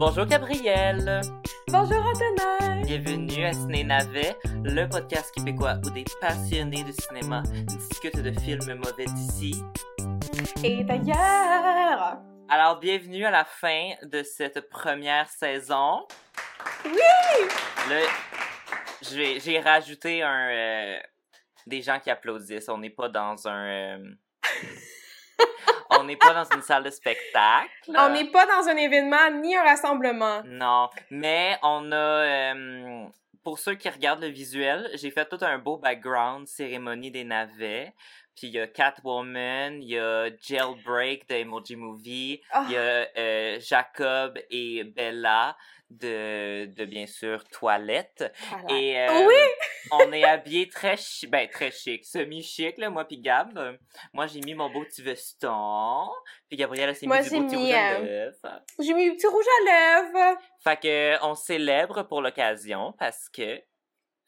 Bonjour Gabrielle. Bonjour Antonin. Bienvenue à Ciné Navet, le podcast québécois où des passionnés de cinéma discutent de films mauvais d'ici. Et d'ailleurs. Alors, bienvenue à la fin de cette première saison. Oui! Le... J'ai j'ai rajouté un... euh, des gens qui applaudissent. On n'est pas dans un... euh, On n'est pas dans une salle de spectacle. On n'est pas dans un événement ni un rassemblement. Non, mais on a... euh, pour ceux qui regardent le visuel, j'ai fait tout un beau background cérémonie des navets. Puis il y a Catwoman, il y a Jailbreak de Emoji Movie, Ah. il y a euh, Jacob et Bella de, de bien sûr Toilette. Voilà. Et euh, Oui! on est habillés très chic, ben très chic, semi-chic là, moi puis Gab. Euh, Moi j'ai mis mon beau petit veston, puis Gabrielle elle s'est mis du beau petit rouge à euh, lèvres. J'ai mis du petit rouge à lèvres. Fait que on célèbre pour l'occasion parce que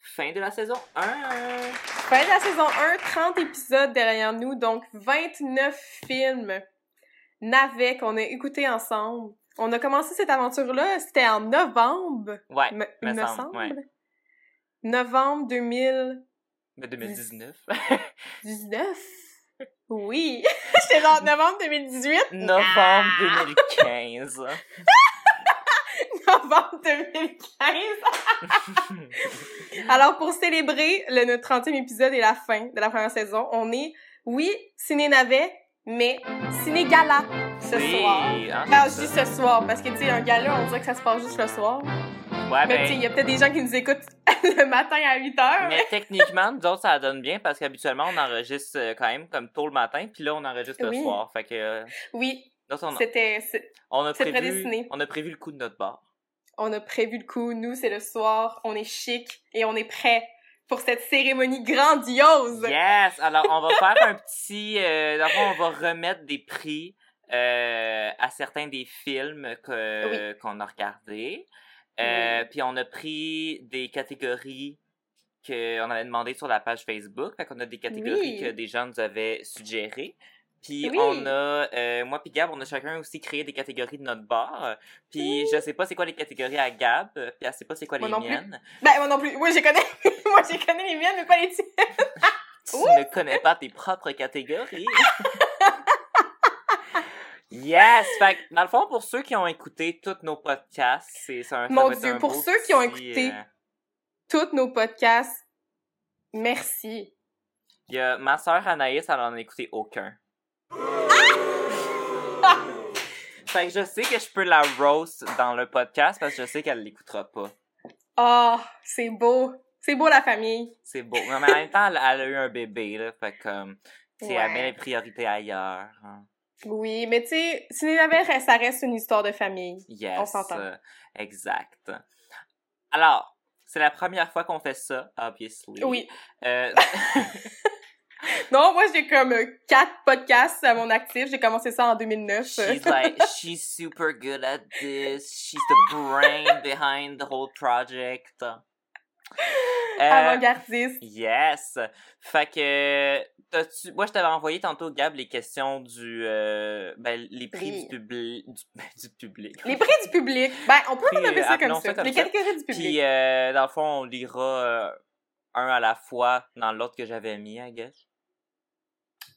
fin de la saison 1. Fin de la saison 1, 30 épisodes derrière nous, donc 29 films navets qu'on a écoutés ensemble. On a commencé cette aventure-là, c'était en novembre, Ouais, me, me me semble, semble. ouais. Novembre 2019. de 2019. Oui! J'étais genre novembre 2018. Novembre 2015. Novembre 2015. Alors, pour célébrer le, notre 30e épisode et la fin de la première saison, on est, oui, ciné-navet, mais ciné-gala ce Oui, soir. hein, Alors, je c'est dis ce soir, parce que, tu sais, un gala, on dirait que ça se passe juste le soir. Ouais, Mais, tu sais, il ben, y a peut-être des gens qui nous écoutent le matin à 8 heures. mais techniquement, nous autres, ça donne bien parce qu'habituellement, on enregistre euh, quand même comme tôt le matin, puis là, on enregistre le soir. Fait que, euh, Oui, c'était, c'est- on a c'est prévu, prédestiné. on a prévu le coup de notre bar. on a prévu le coup. Nous, c'est le soir, on est chic et on est prêt pour cette cérémonie grandiose. Yes! Alors, on va faire un petit... Euh, d'abord, on va remettre des prix euh, à certains des films que- qu'on a regardés. Euh, Puis on a pris des catégories qu'on avait demandé sur la page Facebook. Fait qu'on a des catégories Oui. que des gens nous avaient suggérées. Puis Oui. on a, euh, moi puis Gab, on a chacun aussi créé des catégories de notre bar. Puis je sais pas c'est quoi les catégories à Gab, puis elle sait pas c'est quoi Moi les non plus. miennes. Ben, moi non plus. Moi, j'ai connais. moi, j'ai connais les miennes, mais pas les tiennes. Tu ne connais pas tes propres catégories. yes! Fait dans le fond, pour ceux qui ont écouté tous nos podcasts, c'est un Mon Dieu, un pour ceux qui ont écouté. euh, Tous nos podcasts, merci. Il y a ma soeur Anaïs, elle en a écouté aucun. fait que je sais que je peux la roast dans le podcast parce que je sais qu'elle l'écoutera pas. Ah, c'est beau. C'est beau, la famille. C'est beau. Mais en même temps, elle, elle a eu un bébé, là. Fait que, comme, tu sais, elle met les priorités ailleurs. hein. Oui, mais tu sais, ça reste une histoire de famille. Yes. On s'entend. euh, exact. Alors, c'est la première fois qu'on fait ça, obviously. Oui. Euh, Non, moi, j'ai comme euh, quatre podcasts à mon actif. J'ai commencé ça en 2009. she's like, she's super good at this. She's the brain behind the whole project. Euh, Avant-gardiste. Yes! Fait que, moi, je t'avais envoyé tantôt, Gab, les questions du, euh, ben, les prix Oui. du public, du, ben, du public. Les prix du public. Ben, on peut nommer euh, ça comme ça. les catégories du public. Puis, euh, dans le fond, on lira un à la fois dans l'autre que j'avais mis, I guess.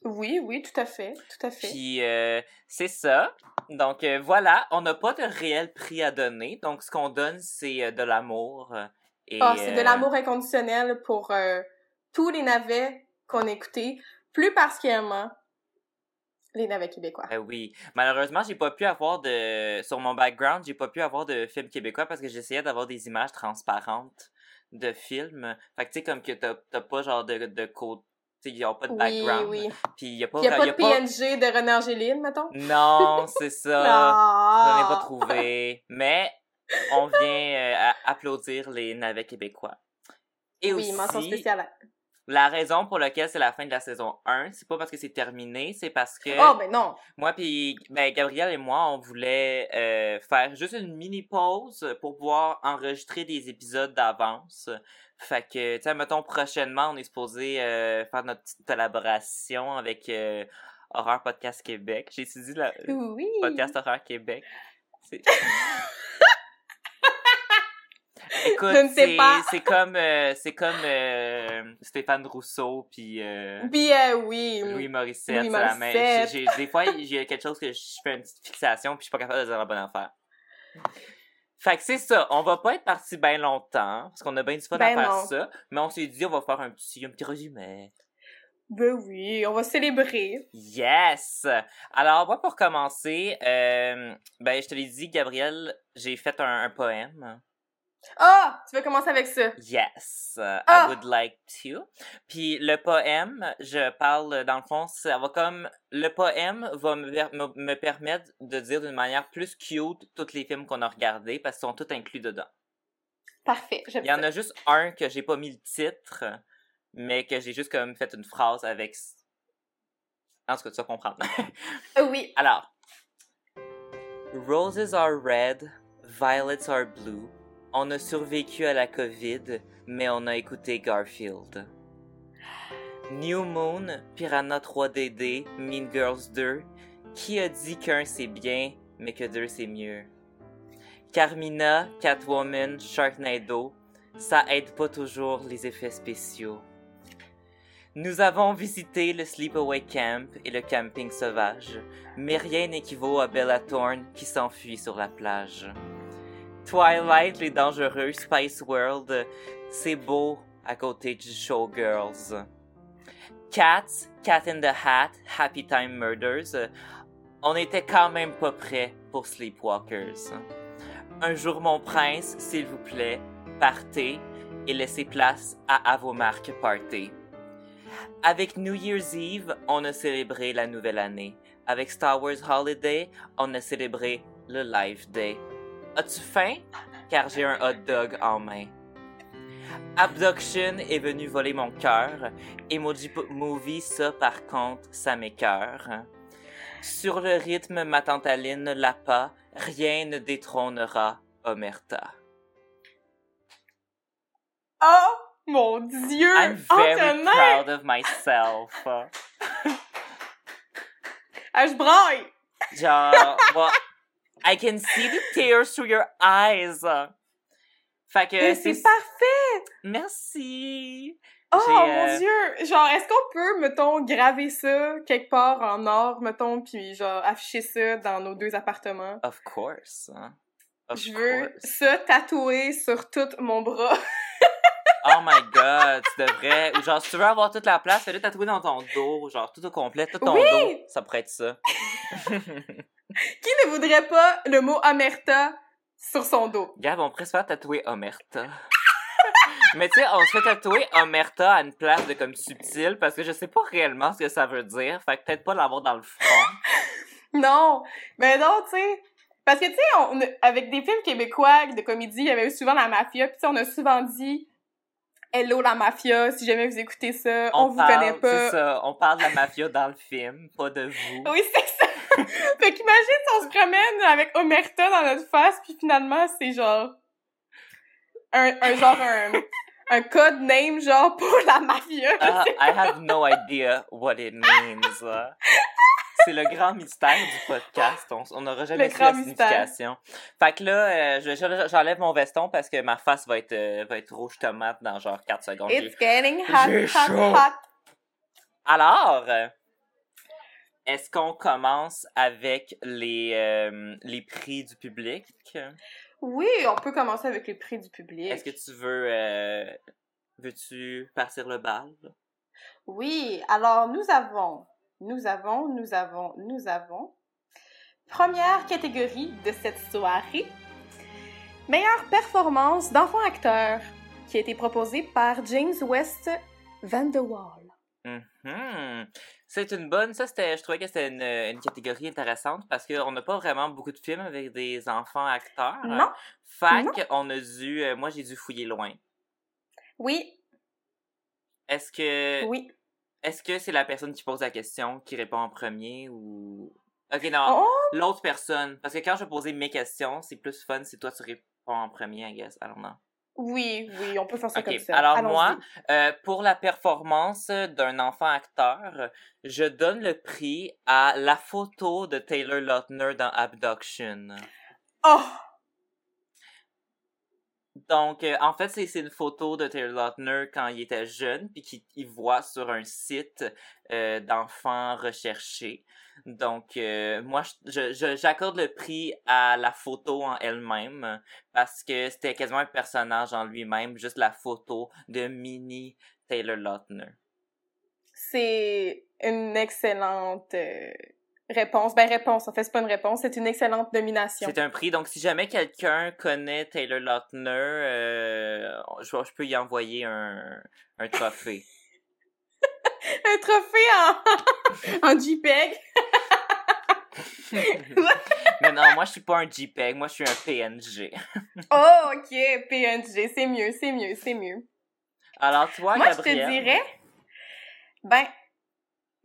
Oui, oui, tout à fait. Tout à fait. Puis, euh, c'est ça. Donc, euh, voilà, on n'a pas de réel prix à donner. Donc, ce qu'on donne, c'est euh, de l'amour. euh, et, Ah, c'est de euh, l'amour inconditionnel pour tous les navets qu'on a écoutés, plus particulièrement les navets québécois. Euh, oui. Malheureusement, j'ai pas pu avoir de. Sur mon background, j'ai pas pu avoir de films québécois parce que j'essayais d'avoir des images transparentes de films. Fait que tu sais, comme que t'as t'as pas genre de, de côté. Ils ont pas de Oui, background. oui. Puis a pas. Il n'y a pas y de PNG de René Angéline, mettons? Non, c'est ça. J'en ai Ah! pas trouvé. Mais on vient euh, à- applaudir les navets québécois. Et Oui, aussi, mention spéciale. La raison pour laquelle c'est la fin de la saison 1, c'est pas parce que c'est terminé, c'est parce que Oh, ben non! moi puis ben, Gabriel et moi, on voulait euh, faire juste une mini pause pour pouvoir enregistrer des épisodes d'avance. Fait que, tu sais, mettons, prochainement, on est supposé euh, faire notre petite collaboration avec euh, Horreur Podcast Québec. J'ai étudié le Oui! Podcast Horreur Québec. Écoute, sais pas. c'est comme, euh, c'est comme euh, Stéphane Rousseau puis euh, Puis, euh, oui. Louis Morissette. Louis Morissette. j'ai- j'ai- des fois, j'ai quelque chose que je fais une petite fixation puis je suis pas capable de dire la bonne affaire. Fait que c'est ça, on va pas être parti bien longtemps, parce qu'on a bien du fun Ben à faire non. ça, mais on s'est dit on va faire un petit, un petit résumé. Ben oui, on va célébrer. Yes! Alors, moi, pour commencer, euh, ben, je te l'ai dit, Gabriel, j'ai fait un, un poème. Ah! Tu veux commencer avec ça? Yes, uh, Ah! I would like to. Puis le poème, je parle, dans le fond, ça va comme... Le poème va me, me, me permettre de dire d'une manière plus cute tous les films qu'on a regardés, parce qu'ils sont tous inclus dedans. Parfait, Il y en a juste un que j'ai pas mis le titre, mais que j'ai juste comme fait une phrase avec... En tout cas, tu vas comprendre. Ah oui. Alors, Roses are red, violets are blue. On a survécu à la COVID, mais on a écouté Garfield. New Moon, Piranha 3DD, Mean Girls 2. Qui a dit qu'un c'est bien, mais que deux c'est mieux? Carmina, Catwoman, Sharknado. Ça aide pas toujours les effets spéciaux. Nous avons visité le Sleepaway Camp et le camping sauvage, mais rien n'équivaut à Bella Thorne qui s'enfuit sur la plage. Twilight, les dangereux, Spice World, c'est beau à côté du Showgirls. Cats, Cat in the Hat, Happy Time Murders, on était quand même pas prêts pour Sleepwalkers. Un jour, mon prince, s'il vous plaît, partez et laissez place à À vos. Avec New Year's Eve, on a célébré la nouvelle année. Avec Star Wars Holiday, on a célébré le Life Day. As-tu faim? Car j'ai un hot dog en main. Abduction est venu voler mon cœur. Emoji Movie, ça par contre, ça m'écœure. Sur le rythme, ma tante Aline l'a pas, rien ne détrônera Omerta. Oh! Mon Dieu! I'm very Antonin! proud of myself. Ah, je braille! Genre, well, I can see the tears through your eyes. Fait que c'est parfait! Merci. Oh mon euh, dieu! Genre, est-ce qu'on peut, mettons, graver ça quelque part en or, mettons, puis genre afficher ça dans nos deux appartements? Of course. hein. Of Je veux course. ça tatouer sur tout mon bras. Oh my god, tu devrais. Ou genre, si tu veux avoir toute la place, fais-le tatouer dans ton dos, genre tout au complet, tout ton Oui! dos. Ça pourrait être ça. Qui ne voudrait pas le mot Amerta sur son dos? Gab, on faire tatouer Omerta. Mais tu sais, on se fait tatouer Omerta à une place de comme subtil parce que je sais pas réellement ce que ça veut dire. Fait que peut-être pas l'avoir dans le front. Non! Mais non, tu sais. Parce que, tu sais, on- avec des films québécois de comédie, il y avait souvent la mafia, puis tu sais, on a souvent dit Hello la mafia, si jamais vous écoutez ça, on, vous parle- connaît pas. ça, on parle de la mafia dans le film, pas de vous. Oui, c'est ça! fait qu'imagine si on se promène avec Omerta dans notre face, puis finalement, c'est genre. Un, un genre, un, un code name, genre, pour la mafia. Ah, I have no idea what it means. C'est le grand mystère du podcast. On on n'aura jamais su la signification. Fait que là, euh, je- je- j'enlève mon veston parce que ma face va être, euh, va être rouge tomate dans genre 4 secondes. It's getting hot, hot, hot. Alors, euh, est-ce qu'on commence avec les, euh, les prix du public? Oui, on peut commencer avec les prix du public. Est-ce que tu veux... euh, Veux-tu partir le bal? Oui, alors nous avons, nous avons, nous avons, nous avons. Première catégorie de cette soirée. Meilleure performance d'enfant acteur qui a été proposée par James West Van de Waal. Mhm. C'est une bonne, ça c'était, je trouvais que c'était une, une catégorie intéressante parce qu'on n'a pas vraiment beaucoup de films avec des enfants acteurs. Non? Fait Non. qu'on a dû, euh, moi j'ai dû fouiller loin. Oui, Est-ce que, oui. est-ce que c'est la personne qui pose la question qui répond en premier ou... Ok, non, Oh, l'autre personne? Parce que quand je vais poser mes questions, c'est plus fun si toi tu réponds en premier, I guess. Alors non. Oui, oui, on peut faire ça comme ça. alors moi, Euh, pour la performance d'un enfant acteur, je donne le prix à la photo de Taylor Lautner dans Abduction. Oh! Donc, euh, en fait, c'est une photo de Taylor Lautner quand il était jeune, puis qu'il voit sur un site euh, d'enfants recherchés. Donc, euh, moi, j'accorde le prix à la photo en elle-même, parce que c'était quasiment un personnage en lui-même, juste la photo de mini Taylor Lautner. C'est une excellente Réponse. Ben, réponse. En fait, c'est pas une réponse. C'est une excellente nomination. C'est un prix. Donc, si jamais quelqu'un connaît Taylor Lautner, euh, je, je, peux y envoyer un, un trophée. un trophée en, en JPEG. Mais non, moi, je suis pas un JPEG. Moi, je suis un PNG. oh, OK. PNG. C'est mieux, c'est mieux, c'est mieux. Alors, toi, Moi, je te dirais... Ben,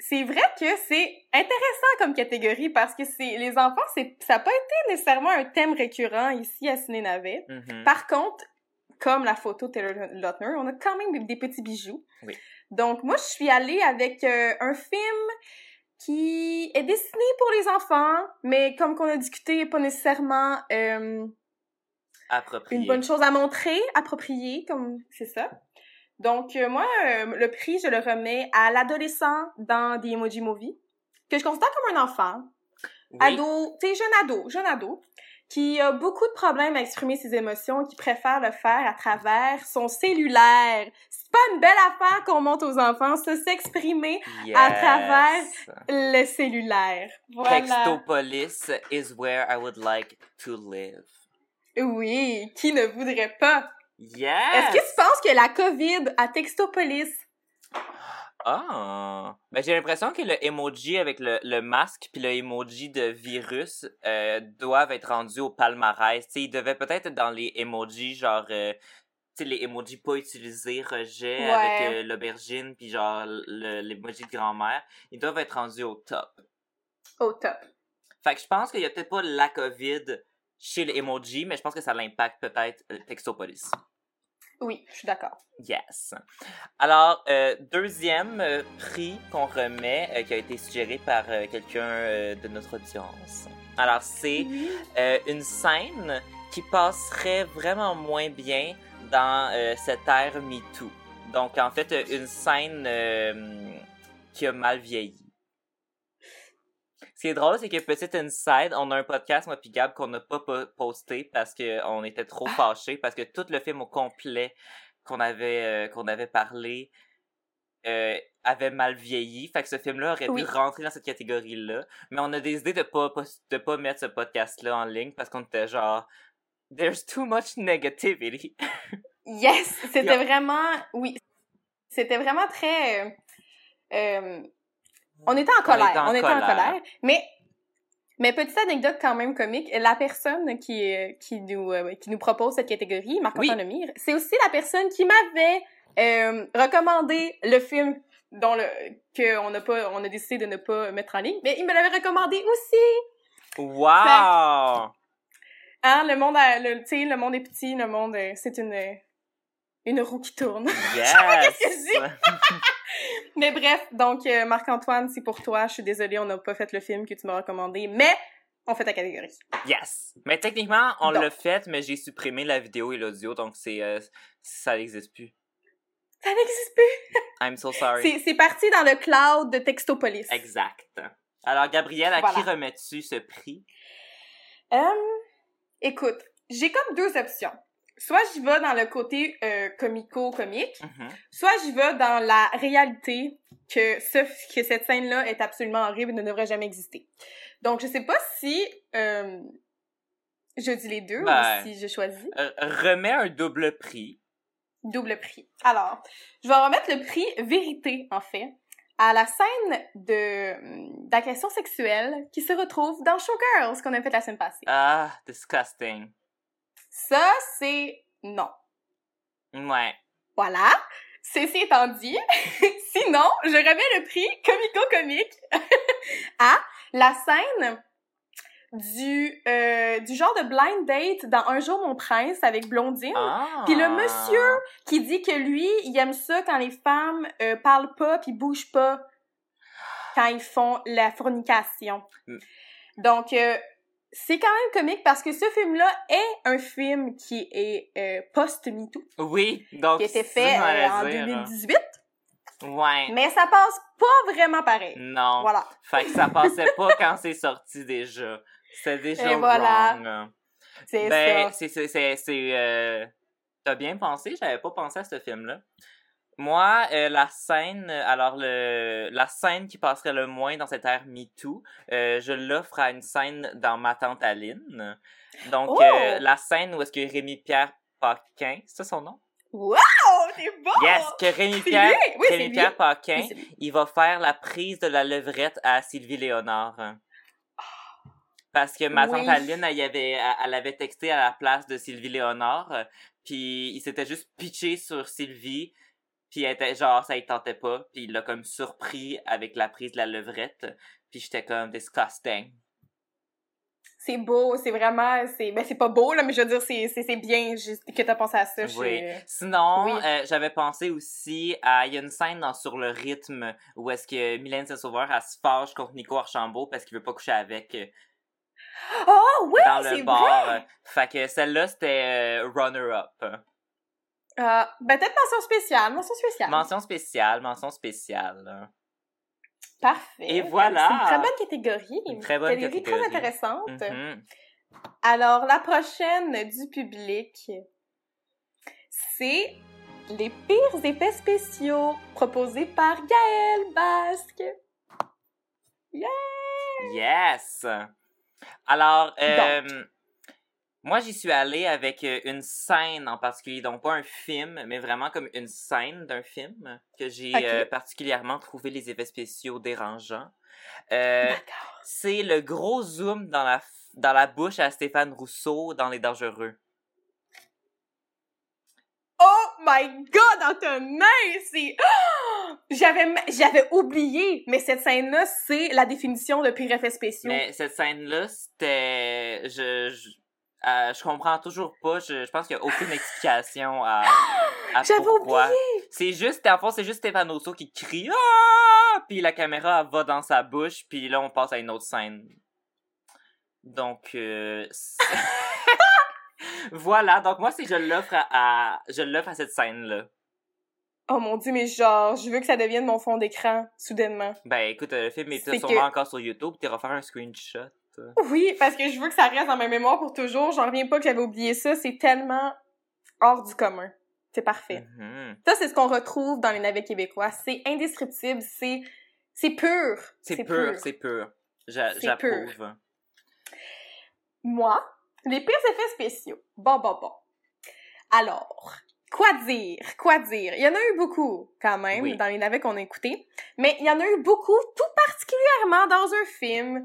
c'est vrai que c'est intéressant comme catégorie parce que c'est les enfants, c'est ça n'a pas été nécessairement un thème récurrent ici à Ciné Navet. Mm-hmm. Par contre, comme la photo de Taylor Lautner, on a quand même des petits bijoux. Oui. Donc moi, je suis allée avec euh, un film qui est destiné pour les enfants, mais comme qu'on a discuté, pas nécessairement euh, approprié. une bonne chose à montrer, appropriée, comme c'est ça. Donc, euh, moi, euh, le prix, je le remets à l'adolescent dans The Emoji Movie, que je considère comme un enfant. Ado, tu sais, jeune ado, jeune ado, qui a beaucoup de problèmes à exprimer ses émotions, qui préfère le faire à travers son cellulaire. C'est pas une belle affaire qu'on monte aux enfants, se s'exprimer à travers le cellulaire. Voilà. Textopolis is where I would like to live. Oui, qui ne voudrait pas Yes! Est-ce que tu penses que la COVID a Textopolis? Ah! Ben, j'ai l'impression que le emoji avec le, le masque puis le emoji de virus euh, doivent être rendus au palmarès. T'sais, ils devaient peut-être être dans les emojis genre euh, tu sais les emojis pas utilisés, rejet avec euh, l'aubergine puis genre l'emoji de grand-mère. Ils doivent être rendus au top. Au top. Fait que je pense qu'il y a peut-être pas la COVID chez les emojis, mais je pense que ça l'impacte peut-être Textopolis. Oui, je suis d'accord. Yes. Alors, euh, deuxième euh, prix qu'on remet, euh, qui a été suggéré par quelqu'un de notre audience. Alors, c'est une scène qui passerait vraiment moins bien dans cette ère MeToo. Donc, en fait, une scène qui a mal vieilli. Ce qui est drôle, c'est que Petite Inside, on a un podcast, moi puis Gab, qu'on n'a pas posté parce qu'on était trop ah! fâchés, parce que tout le film au complet qu'on avait, euh, qu'on avait parlé euh, avait mal vieilli. Fait que ce film-là aurait pu rentrer dans cette catégorie-là. Mais on a décidé de pas, de pas mettre ce podcast-là en ligne parce qu'on était genre, there's too much negativity. yes! C'était vraiment, oui. C'était vraiment très, euh, on était en colère. On était en, colère. Mais, mais petite anecdote quand même comique, la personne qui, qui, nous, euh, qui nous propose cette catégorie, Marc-Antoine oui. c'est aussi la personne qui m'avait euh, recommandé le film dont le qu'on a pas on a décidé de ne pas mettre en ligne mais il me l'avait recommandé aussi wow hein le monde le tu sais le monde est petit le monde c'est une une roue qui tourne yes. mais bref, donc euh, Marc-Antoine, c'est pour toi. Je suis désolée, on n'a pas fait le film que tu m'as recommandé, mais on fait ta catégorie. Yes. Mais techniquement, on l'a fait, mais j'ai supprimé la vidéo et l'audio, donc c'est euh, ça n'existe plus. Ça n'existe plus. I'm so sorry. C'est parti dans le cloud de Textopolis. Exact. Alors, Gabrielle, à qui remets-tu ce prix? Euh, écoute, j'ai comme deux options soit j'y vais dans le côté euh, comico-comique, mm-hmm. soit j'y vais dans la réalité que ce, que cette scène-là est absolument horrible et ne devrait jamais exister. Donc, je sais pas si euh, je dis les deux ou ben, si je choisis. Euh, remets un double prix. Double prix. Alors, je vais remettre le prix vérité, en fait, à la scène de d'agression sexuelle qui se retrouve dans Showgirls qu'on a fait la semaine passée. Ah, disgusting. Ça, c'est non. Ouais. Voilà. Ceci étant dit, sinon, je remets le prix comico-comique à la scène du euh, du genre de blind date dans Un jour mon prince avec Blondine. Ah. Puis le monsieur qui dit que lui, il aime ça quand les femmes euh, parlent pas puis bougent pas quand ils font la fornication. Mm. Donc euh, c'est quand même comique parce que ce film-là est un film qui est euh, post-MeToo. Oui, donc. Qui a été fait euh, en 2018. Ouais. Mais ça passe pas vraiment pareil. Non. Voilà. Fait que ça passait pas quand c'est sorti déjà. C'était déjà Et voilà. wrong. C'est Ben, ça. c'est, c'est, c'est, c'est, euh, T'as bien pensé, j'avais pas pensé à ce film-là. Moi, euh, la scène, alors le, la scène qui passerait le moins dans cette ère MeToo, euh, je l'offre à une scène dans Ma tante Aline. Donc, Oh! euh, la scène où est-ce que Rémi-Pierre Paquin, c'est ça son nom? Wow! C'est bon! Yes! Que Rémi-Pierre! Oui! Rémi-Pierre Paquin, il va faire la prise de la levrette à Sylvie Léonard. Parce que ma tante Oui. Aline, elle, avait, elle- avait texté à la place de Sylvie Léonard, euh, puis il s'était juste pitché sur Sylvie, puis elle était genre, ça il tentait pas, puis il l'a comme surpris avec la prise de la levrette, puis j'étais comme disgusting. C'est beau, c'est vraiment, c'est, ben c'est pas beau là, mais je veux dire, c'est, c'est, bien que t'as pensé à ça. Oui. suis- Sinon, Oui. euh, j'avais pensé aussi à. Il y a une scène dans Sur le rythme où est-ce que Mylène Saint-Sauveur elle se fâche contre Nico Archambault parce qu'il veut pas coucher avec euh, Oh oui, dans le c'est bar. vrai. Euh, Fait que celle-là, c'était euh, runner-up. Euh, ben peut-être mention spéciale, mention spéciale. Mention spéciale, mention spéciale. Parfait. Et voilà. C'est une très bonne catégorie. Une très bonne catégorie. très intéressante. Mhm. Alors, la prochaine du public, c'est les pires effets spéciaux proposés par Gaël Basque. Yes! Alors, euh, moi, j'y suis allée avec euh, une scène en particulier, donc pas un film, mais vraiment comme une scène d'un film que j'ai euh, particulièrement trouvé les effets spéciaux dérangeants. Euh, c'est le gros zoom dans la, dans la bouche à Stéphane Rousseau dans Les Dangereux. Oh my god, Antonin, c'est... Oh! J'avais, j'avais oublié, mais cette scène-là, c'est la définition de pire effet spéciaux. Mais cette scène-là, c'était... Je, je, euh, je comprends toujours pas. Je, je pense qu'il y a aucune explication à, à pourquoi. C'est juste, en fond, c'est juste Rousseau qui crie ah! Puis la caméra va dans sa bouche, puis là on passe à une autre scène. Donc euh, voilà. Donc moi c'est je l'offre à, à- je l'offre à cette scène là. Oh mon dieu, mais genre, je veux que ça devienne mon fond d'écran, soudainement. Ben écoute, euh, le film est C'est sûrement que- encore sur YouTube. Tu refaire un screenshot. Oui, parce que je veux que ça reste dans ma mémoire pour toujours. J'en reviens pas que j'avais oublié ça. C'est tellement hors du commun. C'est parfait. Mhm. Ça, c'est ce qu'on retrouve dans les navets québécois. C'est indescriptible. C'est, c'est pur. C'est pur, c'est pur. J'approuve. Moi, les pires effets spéciaux. Bon, bon, bon. Alors, quoi dire? Quoi dire? Il y en a eu beaucoup, quand même, Oui. dans les navets qu'on a écoutés. Mais il y en a eu beaucoup, tout particulièrement dans un film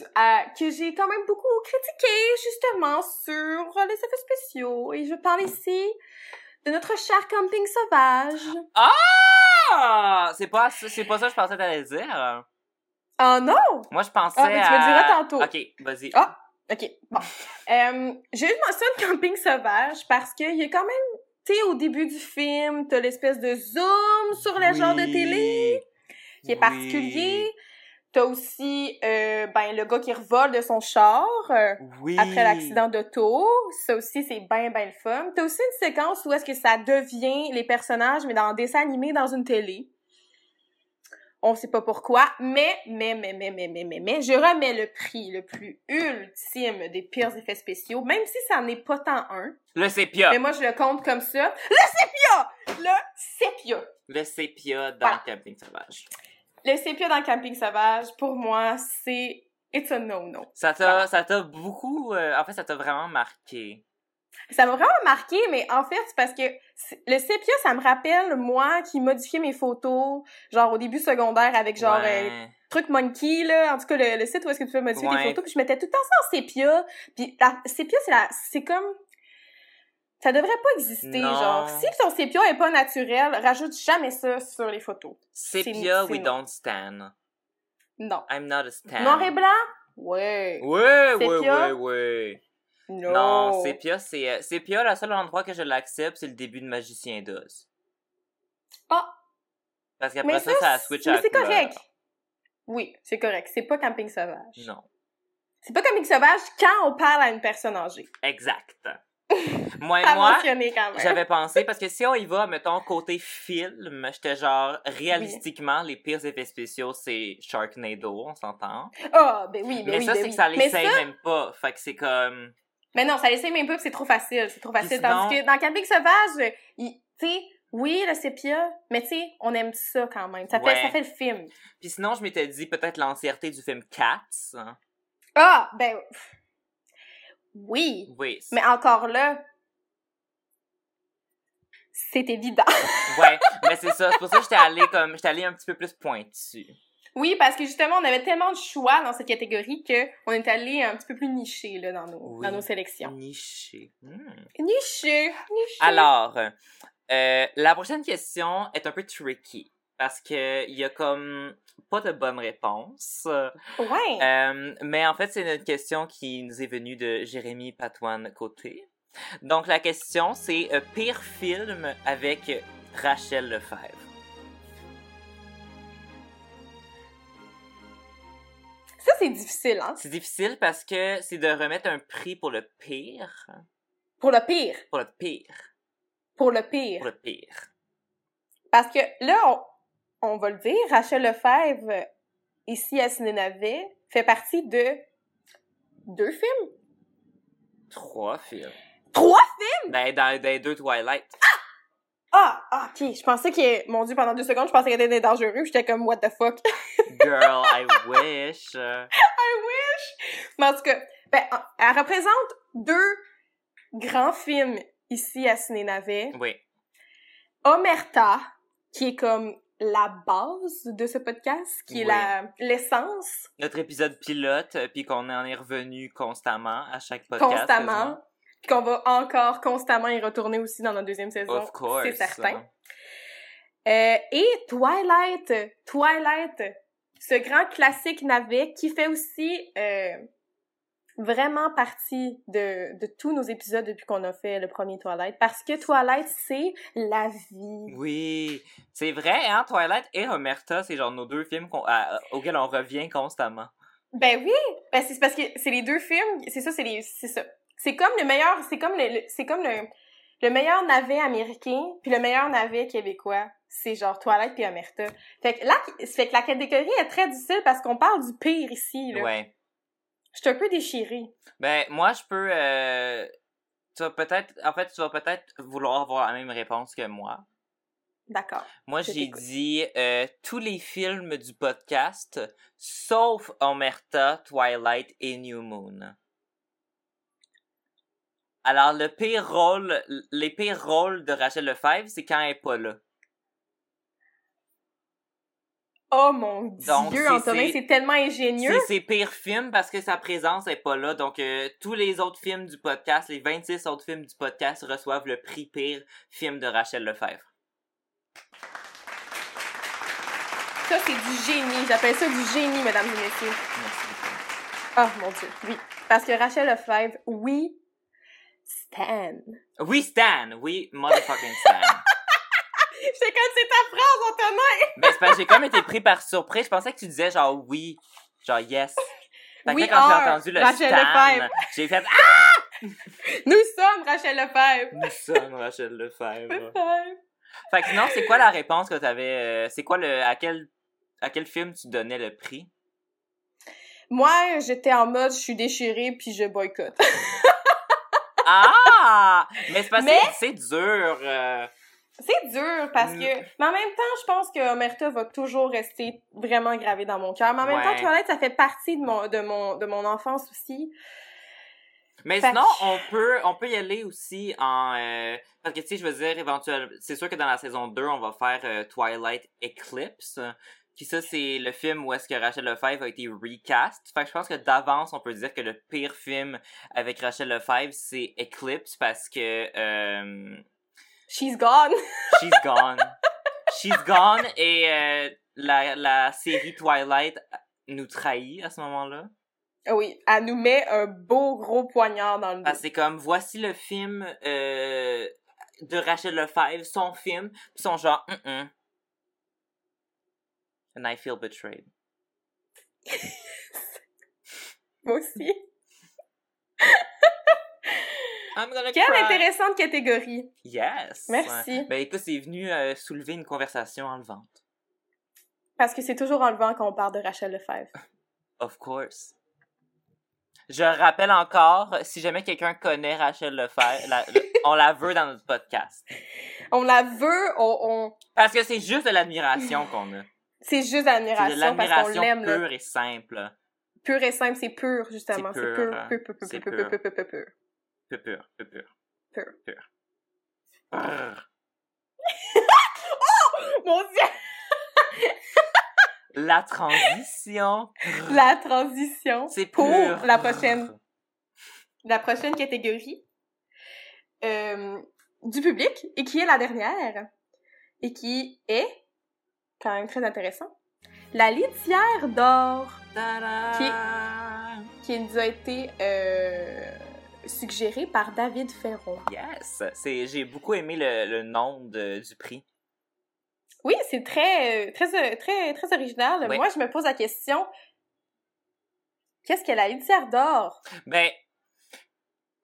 euh, que j'ai quand même beaucoup critiqué, justement, sur les effets spéciaux. Et je parle ici de notre cher camping sauvage. Ah! C'est pas, ça- c'est pas ça que je pensais t'allais dire. Oh non! Moi je pensais Ah, mais tu me à... diras tantôt. Ok, vas-y. Ah! OK, bon. Euh, j'ai eu mentionné camping sauvage parce qu'il y a quand même, tu sais, au début du film, t'as l'espèce de zoom sur le genre de Oui. télé qui est Oui. particulier. T'as aussi, euh, ben, le gars qui revole de son char euh, Oui. après l'accident d'auto. Ça aussi, c'est bien, bien le fun. T'as aussi une séquence où est-ce que ça devient les personnages, mais dans un dessin animé dans une télé. On sait pas pourquoi, mais, mais, mais, mais, mais, mais, mais, mais, je remets le prix le plus ultime des pires effets spéciaux, même si ça n'est pas tant un. Le sépia. Mais moi, je le compte comme ça. Le sépia! Le sépia! Le sépia dans Voilà. Camping Sauvage. Le sépia dans le camping sauvage, pour moi, c'est... It's a no-no. Ça t'a, ça t'a beaucoup... euh, en fait, ça t'a vraiment marqué. Ça m'a vraiment marqué, mais en fait, c'est parce que le sépia, ça me rappelle, moi, qui modifiais mes photos, genre au début secondaire avec genre Ouais. euh, truc monkey, là, en tout cas, le, le site où est-ce que tu peux modifier Ouais. tes photos, puis je mettais tout le temps ça en sépia, puis la sépia, c'est la, c'est comme... Ça devrait pas exister, Non. genre. Si ton sépia est pas naturel, rajoute jamais ça sur les photos. Sépia, we non. don't stand. Non. I'm not a stand. Noir et blanc? Ouais. Ouais, ouais, Sépia? ouais, ouais. No. Non, Sépia, c'est... euh, Sépia, le seul endroit que je l'accepte, c'est le début de Magicien d'Oz. Ah. Parce qu'après ça, ça, ça, switch à mais c'est correct. Oui, c'est correct. C'est pas camping sauvage. Non. C'est pas comique sauvage quand on parle à une personne âgée. Exact. moi et moi, j'avais pensé, parce que si on y va, mettons, côté film, j'étais genre, réalistiquement, les pires effets spéciaux, c'est Sharknado, on s'entend. Ah, ben oui, ben Mais oui, ça, ben c'est oui. que ça l'essaye ça- même pas. Fait que c'est comme... Mais non, ça l'essaie même pas, c'est trop facile. C'est trop facile. sinon- Tandis que dans Camping Sauvage, il- tu sais, oui, le sépia, mais tu sais, on aime ça quand même. Ça, Ouais. fait, ça fait le film. Puis sinon, je m'étais dit peut-être l'entièreté du film Cats. hein. Ah, ben. Oui. Mais encore là, c'est évident. Ouais, mais c'est ça. C'est pour ça que j'étais allée comme... J'étais allée un petit peu plus pointu. Oui, parce que justement, on avait tellement de choix dans cette catégorie que on est allé un petit peu plus niché là, dans, nos, Oui. dans nos sélections. Niché. Hmm. Niché, niché. Alors, euh, la prochaine question est un peu tricky. Parce que il y a comme pas de bonne réponse. Ouais. Euh, mais en fait, c'est une question qui nous est venue de Jérémy Patoine Côté. Donc, la question, c'est euh, pire film avec Rachel Lefebvre. Ça, c'est difficile, hein. C'est difficile parce que c'est de remettre un prix pour le pire. Pour le pire. Pour le pire. Pour le pire. Pour le pire. Parce que là, on, on va le dire, Rachel Lefebvre, ici à Ciné-Navet, fait partie de deux films? Trois films. Trois? Ben, dans, dans les deux Twilight. Ah, ah, ok. Je pensais que, mon dieu, pendant deux secondes, je pensais qu'elle était dangereux. J'étais comme, what the fuck? Girl, I wish. I wish! Mais en tout cas, ben, en- elle représente deux grands films ici à Ciné-Navet. Oui. Omerta, qui est comme la base de ce podcast, qui est Oui. l'essence, Notre épisode pilote, euh, puis qu'on en est revenu constamment à chaque podcast. constamment, puis qu'on va encore constamment y retourner aussi dans notre deuxième saison, Of course. c'est certain. Euh, et Twilight, Twilight, ce grand classique navet qui fait aussi euh, vraiment partie de, de tous nos épisodes depuis qu'on a fait le premier Twilight, parce que Twilight, c'est la vie. Oui, c'est vrai, hein, Twilight et Omerta, c'est genre nos deux films à- auxquels on revient constamment. Ben oui, ben c'est parce que c'est les deux films, c'est ça, c'est les, c'est ça. C'est comme le meilleur, c'est comme le, le- c'est comme le, le meilleur navet américain, puis le meilleur navet québécois, c'est genre Twilight puis Omerta. Fait que là, fait que la catégorie est très difficile parce qu'on parle du pire ici, là. Ouais. Je suis un peu déchirée. Ben, moi, je peux... euh, tu vas peut-être... En fait, tu vas peut-être vouloir avoir la même réponse que moi. D'accord. Moi, j'ai dit euh, tous les films du podcast, sauf Omerta, Twilight et New Moon. Alors, le pire rôle, les pires rôles de Rachel Lefebvre, c'est quand elle est pas là. Oh mon dieu, Antonin, c'est- tellement ingénieux. C'est ses pires films parce que sa présence est pas là. Donc, euh, tous les autres films du podcast, les 26 autres films du podcast reçoivent le prix pire film de Rachel Lefebvre. Ça, c'est du génie. J'appelle ça du génie, mesdames et messieurs. Merci. Oh mon dieu, oui. Parce que Rachel Lefebvre, oui, Stan. Oui, Stan! Oui, motherfucking Stan! J'étais comme c'est ta phrase, Antonin! Ben, c'est parce que j'ai comme été pris par surprise. Je pensais que tu disais genre oui, genre yes. Fait que là, quand j'ai are entendu le Rachel Lefebvre. j'ai fait Ah! Nous sommes Rachel Lefebvre. Nous sommes Rachel Lefebvre. Lefebvre. Fait que sinon, c'est quoi la réponse que t'avais... euh, c'est quoi le... À quel... À quel film tu donnais le prix? Moi, j'étais en mode je suis déchirée puis je boycotte. Ah! Mais c'est parce que Mais- c'est dur. euh, C'est dur parce que. Mais en même temps, je pense que Omerta va toujours rester vraiment gravé dans mon cœur. Mais en même Ouais. temps, Toilette, ça fait partie de mon, de mon, de mon enfance aussi. Mais Fait sinon, que- on peut, on peut y aller aussi en... euh, parce que, tu sais, je veux dire, éventuellement... C'est sûr que dans la saison 2, on va faire euh, Twilight Eclipse. Puis ça, c'est le film où est-ce que Rachel Lefebvre a été recast. Fait que je pense que d'avance, on peut dire que le pire film avec Rachel Lefebvre, c'est Eclipse parce que... euh, She's gone. She's Gone. She's Gone et euh, la, la série Twilight nous trahit à ce moment-là. Ah Oui, elle nous met un beau gros poignard dans le dos. Que c'est comme, voici le film euh, de Rachel Lefebvre, son film, puis ils sont genre, mm -mm. And I feel betrayed. Moi aussi. I'm gonna Quelle cry. intéressante catégorie. Yes. Merci. Ben écoute, c'est venu euh, soulever une conversation enlevante. Parce que c'est toujours enlevant quand on parle de Rachel Lefebvre. Of course. Je rappelle encore, si jamais quelqu'un connaît Rachel Lefebvre, la- le- on la veut dans notre podcast. On la veut, on, on- Parce que c'est juste de l'admiration qu'on a. c'est juste C'est de admiration parce qu'on l'admiration l'aime. là. pure et simple. Pur et simple, c'est pur, justement. C'est C'est pur, pur, hein. pur, pur, pur, pur, pur. pur, pur, pur, pur. Peu pur, peu pur. Pur. Pur. Brrr. Mon Dieu! La transition. La transition C'est pour pur. la prochaine, la prochaine catégorie euh, du public et qui est la dernière et qui est quand même très intéressant. La litière d'or Ta-da! qui nous a été euh, suggérée par David Ferron. Yes! C'est, j'ai beaucoup aimé le, le nom de- du prix. Oui, c'est très, très, très, très original. Oui. Moi, je me pose la question qu'est-ce que la litière d'or? Ben,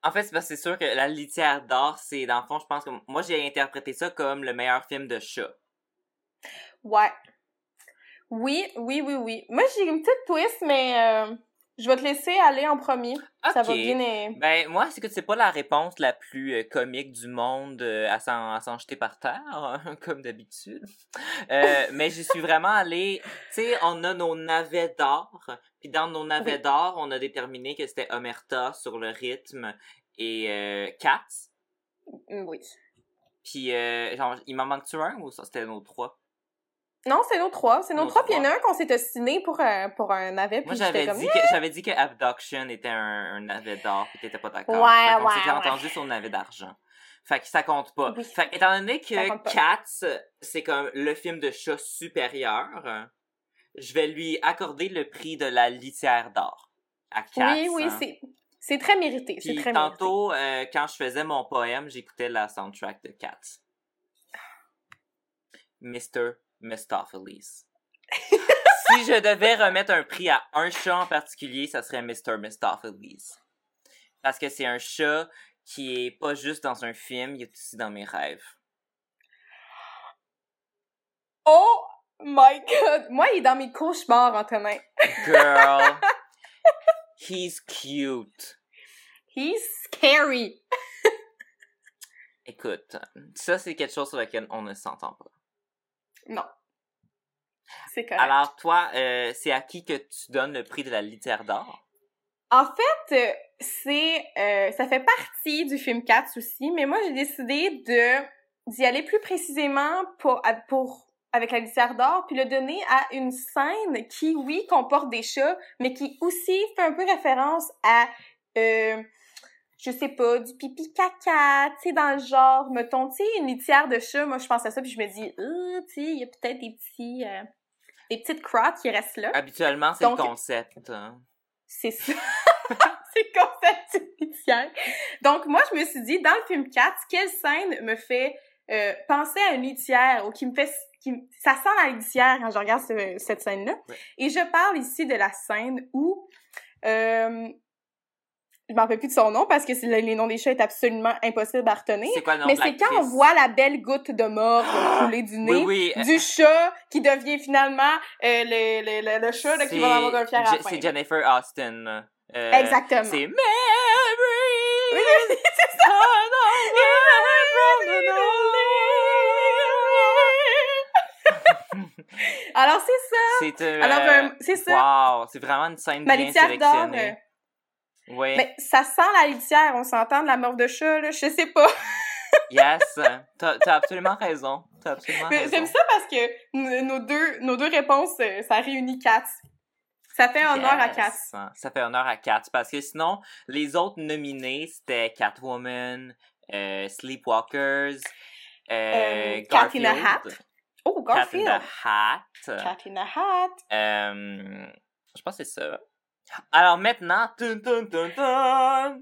en fait, c'est parce que c'est sûr que La litière d'or, c'est, dans le fond, je pense que moi, j'ai interprété ça comme le meilleur film de chat. Ouais. Oui, oui, oui, oui. Moi, j'ai une petite twist, mais euh, je vais te laisser aller en premier. Ça va bien. euh, Ben, moi, c'est que c'est pas la réponse la plus euh, comique du monde euh, à s'en jeter par terre, hein, comme d'habitude. Euh, mais j'y suis vraiment allée. Tu sais, on a nos navets d'or. Puis dans nos navets Oui. d'or, on a déterminé que c'était Omerta sur le rythme et euh, Cats. Oui. Puis, euh, genre, il m'en manque-tu un ou ça, c'était nos trois? Non, c'est nos trois. C'est nos, Nos trois, puis il y en a un qu'on s'est ostiné pour, un- pour un navet, Moi, puis j'avais dit, que, j'avais dit que Abduction était un, un navet d'or, puis t'étais pas d'accord. Ouais, fait qu'on ouais, s'était ouais. entendu sur le navet d'argent. Fait que ça compte pas. Oui. Fait que, étant donné que. Cats, c'est comme le film de chat supérieur, je vais lui accorder le prix de la litière d'or à Cats. Oui, oui, hein. c'est... C'est très mérité, c'est très mérité. tantôt, euh, quand je faisais mon poème, j'écoutais la soundtrack de Cats. Mr. Mistopheles. si je devais remettre un prix à un chat en particulier, ça serait Mr. Mistopheles. Parce que c'est un chat qui est pas juste dans un film, il est aussi dans mes rêves. Oh my God! Moi, il est dans mes cauchemars, Antonin. Girl, he's cute. He's scary. Écoute, ça c'est quelque chose sur lequel on ne s'entend pas. Non. C'est correct. Alors toi, euh, c'est à qui que tu donnes le prix de la litière d'or? En fait, euh, c'est euh, ça fait partie du film 4 aussi, mais moi j'ai décidé de d'y aller plus précisément pour pour avec la litière d'or puis le donner à une scène qui oui comporte des chats, mais qui aussi fait un peu référence à euh, je sais pas, du pipi caca, tu sais, dans le genre, mettons, tu sais, une litière de chat, moi, je pense à ça, puis je me dis, euh, tu sais, il y a peut-être des petits, euh, des petites crottes qui restent là. Habituellement, c'est le concept. hein. C'est ça. c'est comme ça une litière. Donc, moi, je me suis dit, dans le film 4, quelle scène me fait euh, penser à une litière ou qui me fait... Qui, ça sent la litière quand je regarde ce- cette scène-là. Ouais. Et je parle ici de la scène où... Euh, je m'en rappelle plus de son nom parce que les noms des chats est absolument impossible à retenir. C'est quoi le nom Mais c'est quand on voit la belle goutte de mort euh, couler du nez Oui, oui. euh, du chat qui devient finalement euh, le, le, le, le chat là, qui va avoir un fier à. C'est Jennifer Austin. Euh, Exactement. C'est Mary! Oui, c'est ça. Alors c'est ça. C'est euh, Alors euh, c'est ça. Wow, c'est vraiment une scène bien sélectionnée. Euh, Oui, Mais ça sent la litière, on s'entend de la mort de chat là, je sais pas. yes. T'as t'as absolument raison. T'as absolument raison. j'aime ça parce que nos deux nos deux réponses euh, ça réunit quatre. Ça fait honneur à Yes. quatre. Ça fait honneur à Kat. Parce que sinon, les autres nominés, c'était Catwoman, euh, Sleepwalkers, euh, Euh, Cat in a Garfield, Hat. Oh, Cat in Garfield. the Hat. Cat in a hat. Euh, je pense que c'est ça. Alors maintenant, tun, tun, tun, tun,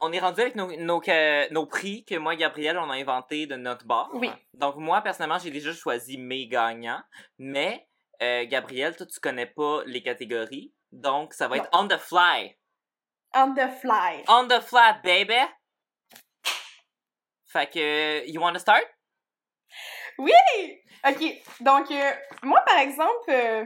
on est rendu avec nos, nos, nos prix que moi et Gabriel, on a inventé de notre bar. Oui. Donc moi, personnellement, j'ai déjà choisi mes gagnants. Mais, euh, Gabriel, toi, tu connais pas les catégories. Donc, ça va Non. être on the fly. On the fly. On the fly, baby! Fait que, you wanna start? Oui! Ok, donc, euh, moi, par exemple, euh,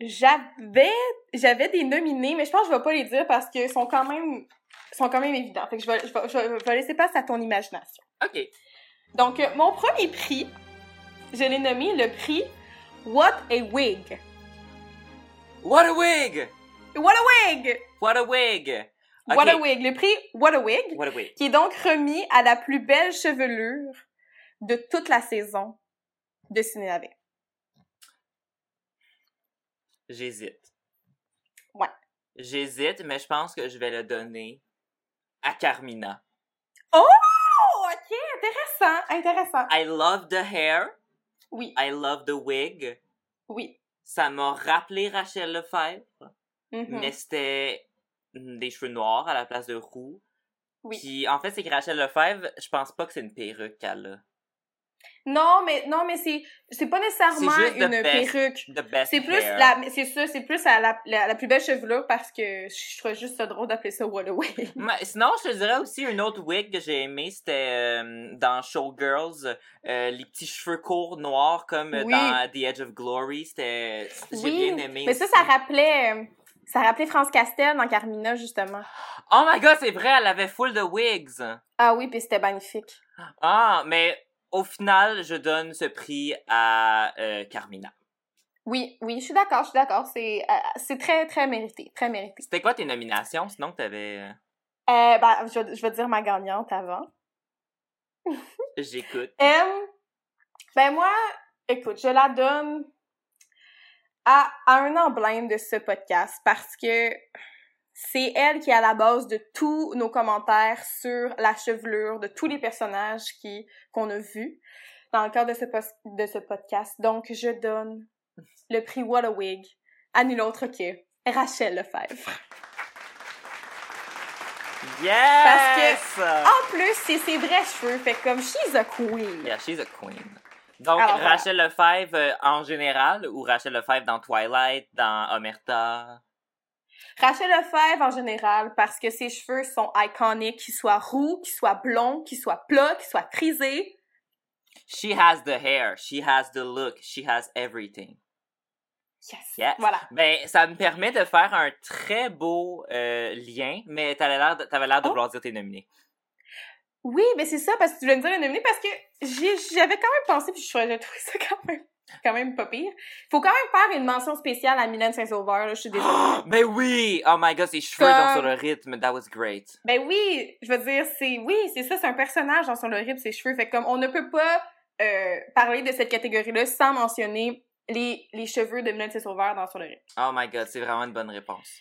j'avais j'avais des nominés, mais je pense que je vais pas les dire parce qu'ils sont quand même sont quand même évidents. Fait que je vais, je vais, je vais laisser place à ton imagination. OK. Donc, euh, mon premier prix, je l'ai nommé le prix What a Wig. What a wig! What a Wig! What a wig! What a. Wig. Le prix What a Wig, What a wig. qui est donc remis à la plus belle chevelure de toute la saison de Ciné J'hésite. Ouais. J'hésite, mais je pense que je vais le donner à Carmina. Oh, ok, intéressant, intéressant. I love the hair. Oui, I love the wig. oui. Ça m'a rappelé Rachel Lefebvre, Mhm. mais c'était des cheveux noirs à la place de roux. Oui. Puis en fait, c'est que Rachel Lefebvre, je pense pas que c'est une perruque qu'elle a. Non, mais non, mais c'est c'est pas nécessairement une best perruque. The best C'est plus hair. la c'est ça, c'est plus à la, la, la plus belle chevelure parce que je trouve juste ça drôle d'appeler ça. Mais sinon, je te dirais aussi une autre wig que j'ai aimé, c'était euh, dans Showgirls, euh, les petits cheveux courts noirs comme Oui. dans The Edge of Glory, c'était j'ai Oui, bien aimé. mais ça, aussi. ça rappelait euh, ça rappelait France Castel dans Carmina justement. Oh my god, c'est vrai, elle avait full de wigs. Ah oui, puis c'était magnifique. Ah, mais au final, je donne ce prix à euh, Carmina. Oui, oui, je suis d'accord, je suis d'accord, c'est euh, c'est très très mérité, très mérité. C'était quoi tes nominations, sinon que t'avais... euh, ben, je, vais- je vais dire ma gagnante avant. J'écoute. Ben moi, écoute, je la donne à, à un emblème de ce podcast parce que c'est elle qui est à la base de tous nos commentaires sur la chevelure de tous les personnages qui qu'on a vus dans le cadre de ce, de ce podcast. Donc, je donne le prix What a Wig à nul autre que Rachel Lefebvre. Yes! En plus, c'est ses vrais cheveux, fait comme she's a queen. Yeah, she's a queen. Donc, Alors, voilà. Rachel Lefebvre euh, en général ou Rachel Lefebvre dans Twilight, dans Omerta? Rachel Lefebvre en général parce que ses cheveux sont iconiques, qu'ils soient roux, qu'ils soient blonds, qu'ils soient plats, qu'ils soient frisés. She has the hair, she has the look, she has everything. Yes. Yes. Voilà. Ben, ça me permet de faire un très beau euh, lien, mais t'avais l'air de, t'avais l'air de Oh. vouloir dire tes nominés. Oui, mais c'est ça parce que tu voulais me dire nominée parce que j'avais quand même pensé puis je trouvais ça quand même quand même pas pire. Faut quand même faire une mention spéciale à Mylène Saint-Sauveur, là, je suis désolée. ben oui! Oh my god, ses cheveux Comme- dans le rythme, that was great. ben oui, je veux dire c'est oui, c'est ça, c'est un personnage dans son le rythme ses cheveux fait comme on ne peut pas euh, parler de cette catégorie-là sans mentionner les, les cheveux de Mylène Saint-Sauveur dans son le rythme. Oh my god, c'est vraiment une bonne réponse.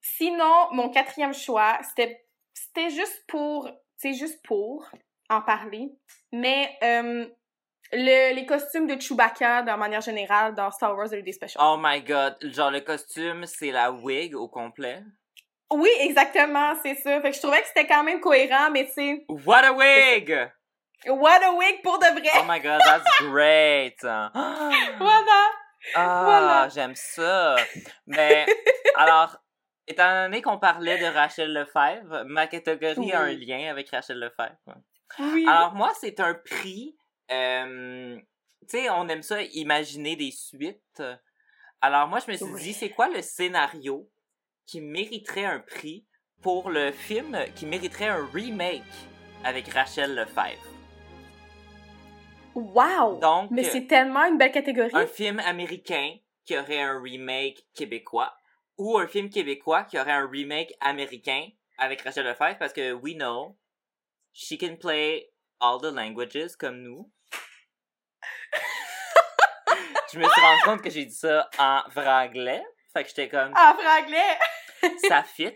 Sinon, mon quatrième choix, c'était c'était juste pour, c'est juste pour en parler, mais euh, le, les costumes de Chewbacca, de manière générale, dans Star Wars Holiday Special. Oh my god, genre le costume, c'est la wig au complet? Oui, exactement, c'est ça. Fait que je trouvais que c'était quand même cohérent, mais sais, What a wig! what a wig pour de vrai! Oh my god, that's great! Voilà! Ah, Voilà. j'aime ça. Mais alors, étant donné qu'on parlait de Rachel Lefebvre, ma catégorie a un lien avec Rachel Lefebvre. Oui. Alors moi, c'est un prix. Euh, tu sais, on aime ça imaginer des suites. Alors moi, je me suis Oui. dit, c'est quoi le scénario qui mériterait un prix pour le film qui mériterait un remake avec Rachel Lefebvre? wow! Donc, mais c'est tellement une belle catégorie. un film américain qui aurait un remake québécois ou un film québécois qui aurait un remake américain avec Rachel Lefebvre parce que we know she can play all the languages comme nous. Je me suis rendu compte que j'ai dit ça en franglais. Fait que j'étais comme, En franglais! ça fit.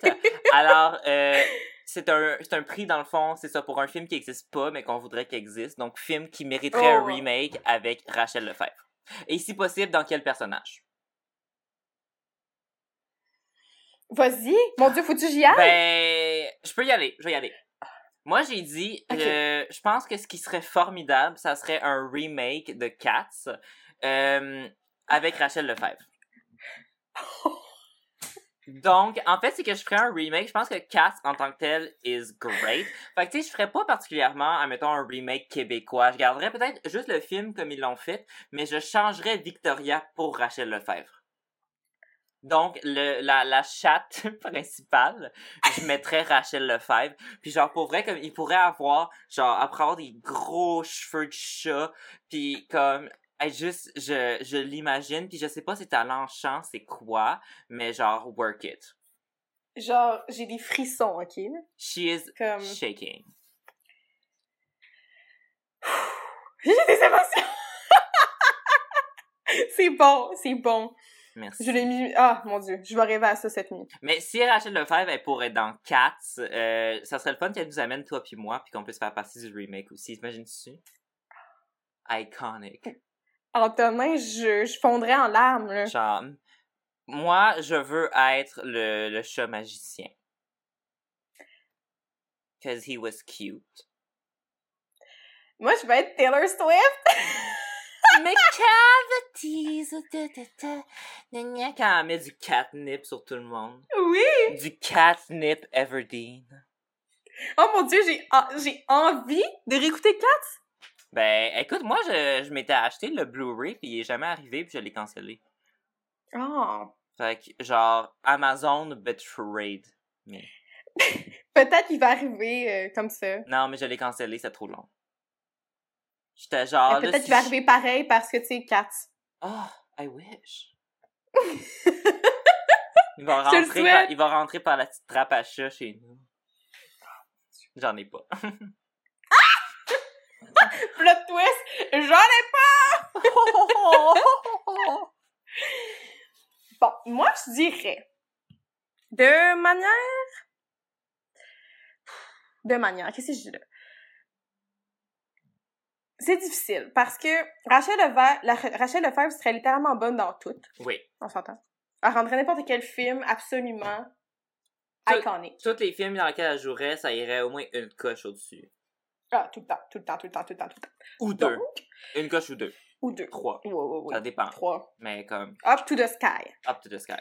Alors, euh, c'est un, un prix dans le fond, c'est ça, pour un film qui n'existe pas, mais qu'on voudrait qu'il existe. Donc, film qui mériterait un Oh. remake avec Rachel Lefebvre. Et si possible, dans quel personnage? Vas-y! Mon dieu, faut-tu j'y aille? Ben, je peux y aller, je vais y aller. Moi, j'ai dit, Ok. euh, je pense que ce qui serait formidable, ça serait un remake de Cats euh, avec Rachel Lefebvre. Donc, en fait, c'est que je ferais un remake. Je pense que Cats, en tant que tel, is great. Fait que, tu sais, je ferais pas particulièrement, admettons, un remake québécois. Je garderais peut-être juste le film comme ils l'ont fait, mais je changerais Victoria pour Rachel Lefebvre. Donc, le, la, la chatte principale, je mettrais Rachel Lefebvre. Puis genre, pour vrai, comme, il pourrait avoir, genre, après avoir des gros cheveux de chat, puis comme, juste, je, je l'imagine, puis je sais pas si talent en chant, c'est quoi, mais genre, work it. Genre, j'ai des frissons, ok? She is comme... shaking. j'ai des émotions! c'est bon, c'est bon. Merci. Je l'ai mis. Ah, mon Dieu, je vais rêver à ça cette nuit. Mais si Rachel Lefebvre, elle pourrait être dans Cats, euh, ça serait le fun qu'elle nous amène, toi puis moi, puis qu'on puisse faire partie du remake aussi. T'imagines-tu? Iconic. Antonin, je, je fondrais en larmes, là. Genre, moi, je veux être le, le chat magicien. Cause he was cute. Moi, je veux être Taylor Swift! Mais cavities! Quand elle met du catnip sur tout le monde. Oui! Du catnip Everdeen. Oh mon dieu, j'ai j'ai envie de réécouter Cats! Ben, écoute, moi, je, je m'étais acheté le Blu-ray, puis il est jamais arrivé, puis je l'ai cancellé. Oh. Fait que, genre, Amazon betrayed mais Peut-être qu'il va arriver euh, comme ça. Non, mais je l'ai cancellé, c'est trop long. J'étais genre. Peut-être qu'il va arriver pareil parce que, tu sais, Cats. Oh, I wish. il, va rentrer par, il va rentrer par la petite trappe à chat chez nous. J'en ai pas. Plot twist, j'en ai pas! bon, moi, je dirais, de manière... De manière, qu'est-ce que je dis là? C'est difficile, parce que Rachel Lefebvre, la, Rachel Lefebvre serait littéralement bonne dans tout. Oui. On s'entend. Elle rendrait n'importe quel film absolument iconique. Tous les films dans lesquels elle jouerait, ça irait au moins une coche au-dessus. Ah, tout le temps, tout le temps, tout le temps, tout le temps, tout le temps. Ou deux. Une coche ou deux. Ou deux. Trois. Oui, oui, oui. Ça dépend. Trois. Mais comme. Up to the sky. Up to the sky.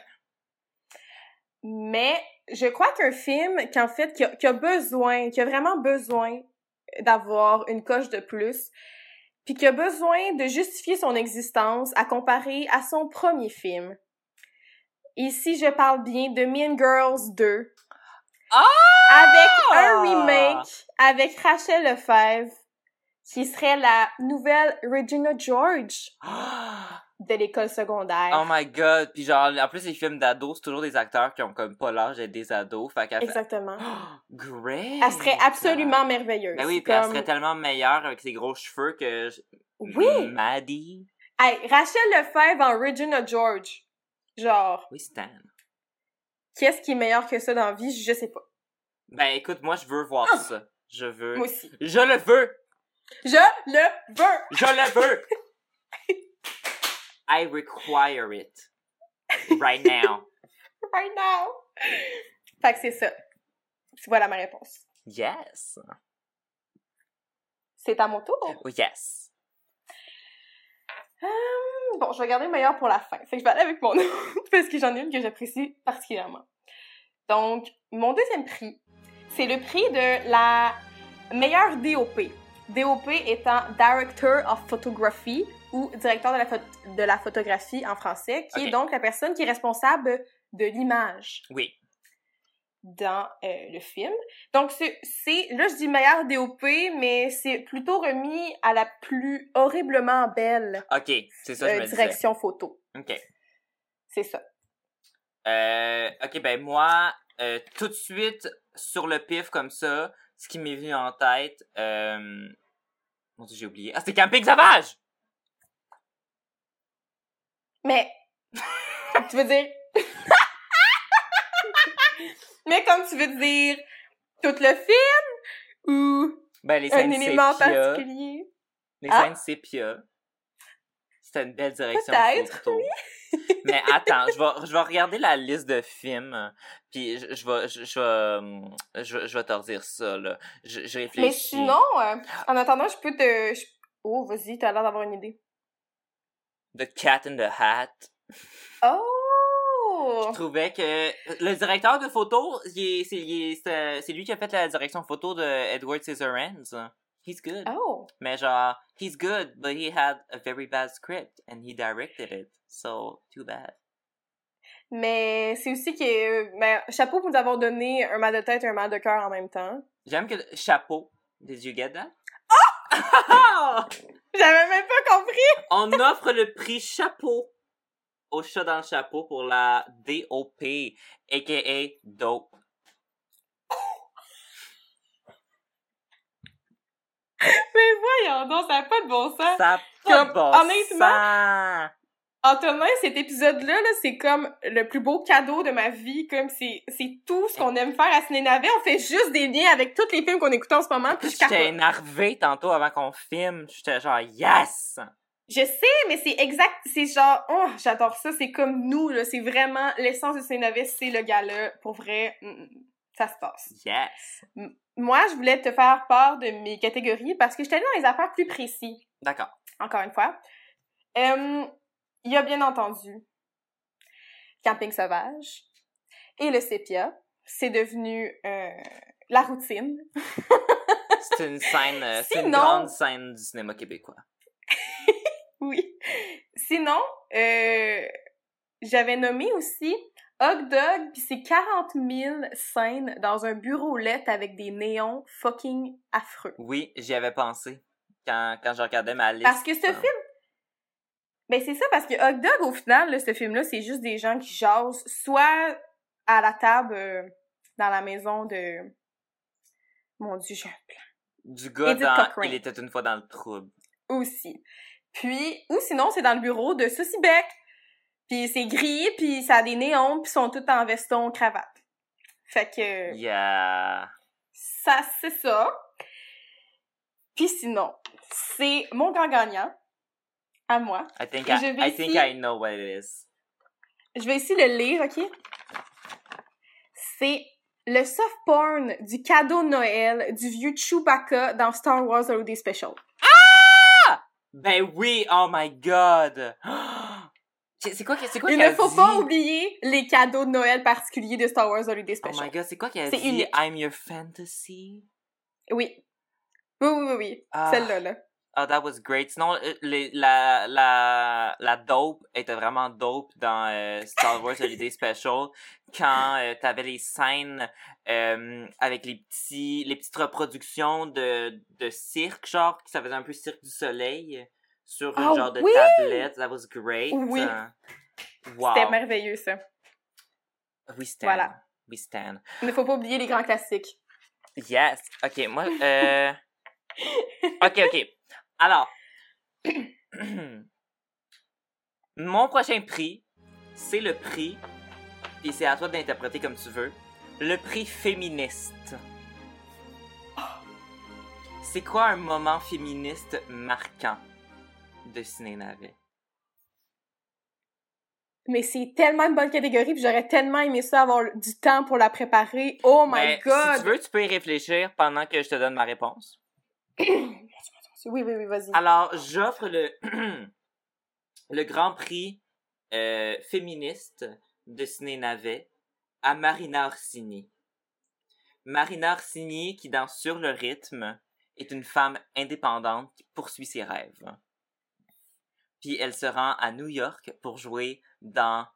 Mais je crois qu'un film qui en fait qui a, qui a, besoin, qui a vraiment besoin d'avoir une coche de plus, puis qui a besoin de justifier son existence à comparer à son premier film. Ici, je parle bien de Mean Girls 2. Ah! Avec un remake avec Rachel Lefebvre, qui serait la nouvelle Regina George de l'école secondaire. Oh my god! Puis genre, en plus, les films d'ados, c'est toujours des acteurs qui ont comme pas l'âge d'être des ados. Fait Exactement. great! Elle serait absolument merveilleuse. Ben oui, puis elle serait tellement meilleure avec ses gros cheveux que... Oui! Maddie. Hey, Rachel Lefebvre en Regina George. Genre... Oui, Stan. Qu'est-ce qui est meilleur que ça dans la vie? Je sais pas. Ben écoute, moi je veux voir Ah! ça. Je veux. Moi aussi. Je le veux! Je le veux! Je le veux! I require it. Right now. Right now! Fait que c'est ça. Voilà ma réponse. Yes. C'est à mon tour? Oh, yes. Hum, bon, je vais garder le meilleur pour la fin. Fait que je vais aller avec mon autre parce que j'en ai une que j'apprécie particulièrement. Donc, mon deuxième prix, c'est le prix de la meilleure DOP. DOP étant Director of Photography ou directeur de la, de la photographie en français, qui okay. est donc la personne qui est responsable de l'image. Oui. Dans euh, le film. Donc, c'est, là, je dis meilleure DOP, mais c'est plutôt remis à la plus horriblement belle OK, c'est ça, je euh, me direction photo. OK. C'est ça. Euh, OK, ben moi, tout de suite, sur le pif comme ça, ce qui m'est venu en tête. Mon Dieu, j'ai oublié. Ah, c'est Camping Sauvage! Mais, tu veux dire... Mais comme tu veux dire tout le film ou ben, les un élément sépia, particulier? Les Ah. scènes sépia. C'était une belle direction Peut-être, photo. Mais attends, je vais, je vais regarder la liste de films, puis je, je vais, je, je vais, je, je vais te redire ça, là. Je, je réfléchis. Mais sinon, euh, en attendant, je peux te... je- Oh, vas-y, t'as l'air d'avoir une idée. The Cat in the Hat. Oh! Je trouvais que le directeur de photo, c'est lui qui a fait la direction photo de Edward Scissorhands. He's good. Oh! Mais genre, he's good, but he had a very bad script and he directed it. So, too bad. Mais c'est aussi que, ben, chapeau pour nous avoir donné un mal de tête et un mal de cœur en même temps. J'aime que chapeau. Did you get that? Oh! J'avais même pas compris! On offre le prix chapeau au chat dans le chapeau pour la DOP, aka Dope. Mais voyons donc, ça n'a pas de bon sens. Ça a pas de bon honnêtement, sens. Antonin, cet épisode-là, là, c'est comme le plus beau cadeau de ma vie. Comme c'est, c'est tout ce qu'on aime faire à Ciné Navet. On fait juste des liens avec tous les films qu'on écoute en ce moment. Puis J'étais capote. énervée tantôt avant qu'on filme. J'étais genre, yes! Je sais, mais c'est exact. C'est genre, oh, j'adore ça. C'est comme nous, là. C'est vraiment l'essence de Ciné Navet, c'est le gars-là. Pour vrai, mm, ça se passe. Yes! Moi, je voulais te faire part de mes catégories parce que j'étais dans les affaires plus précises. D'accord. encore une fois. Euh, il y a bien entendu Camping Sauvage et le sépia. C'est devenu euh, la routine. C'est une scène, euh, c'est une grande scène du cinéma québécois. Oui. Sinon, euh, j'avais nommé aussi Hot Dog, puis c'est 40 000 scènes dans un bureau LED avec des néons fucking affreux. Oui, j'y avais pensé quand, quand je regardais ma liste. Parce que ce film. Ben, c'est ça, parce que Hot Dog, au final, là, ce film-là, c'est juste des gens qui jasent, soit à la table euh, dans la maison de. Mon Dieu, j'ai un plan. Du gars Edith dans Cochrane. Il était une fois dans le trouble. Aussi. Puis, ou sinon, c'est dans le bureau de Susie Beck. Puis c'est gris, puis ça a des néons, puis ils sont tous en veston, cravate. Fait que. Yeah. Ça, c'est ça. Puis sinon, c'est mon grand gagnant. À moi. I think I, vais I think ici- I know what it is. Je vais ici le lire, OK? C'est le soft porn du cadeau de Noël du vieux Chewbacca dans Star Wars Holiday Special. Ben oui, oh my god. C'est quoi, c'est quoi Il ne faut dit? pas oublier les cadeaux de Noël particuliers de Star Wars Holiday Oh Special. my god, c'est quoi qu'elle C'est dit? unique. I'm your fantasy? oui. Oui, oui, oui, oui. Ah. Celle-là, là. Oh, that was great. Sinon, euh, les- la, la, la dope était vraiment dope dans euh, Star Wars Holiday Special quand euh, t'avais les scènes euh, avec les petits les petites reproductions de, de cirque, genre, que ça faisait un peu cirque du soleil sur une Ah genre de oui! tablette. That was great. Oui. Wow. C'était merveilleux, ça. We stand. Voilà. We stand. Il ne faut pas oublier les grands classiques. Yes. Ok, moi, euh... ok, ok. Alors, mon prochain prix, c'est le prix, et c'est à toi d'interpréter comme tu veux, le prix féministe. C'est quoi un moment féministe marquant de Ciné Navet? Mais c'est tellement une bonne catégorie, puis j'aurais tellement aimé ça avoir du temps pour la préparer. Oh my Ben, god! Si tu veux, tu peux y réfléchir pendant que je te donne ma réponse. Oui, oui, oui, vas-y. Alors, j'offre le, le grand prix euh, féministe de Ciné Navet à Marina Orsini. Marina Orsini, qui dans Sur le rythme, est une femme indépendante qui poursuit ses rêves. Puis elle se rend à New York pour jouer dans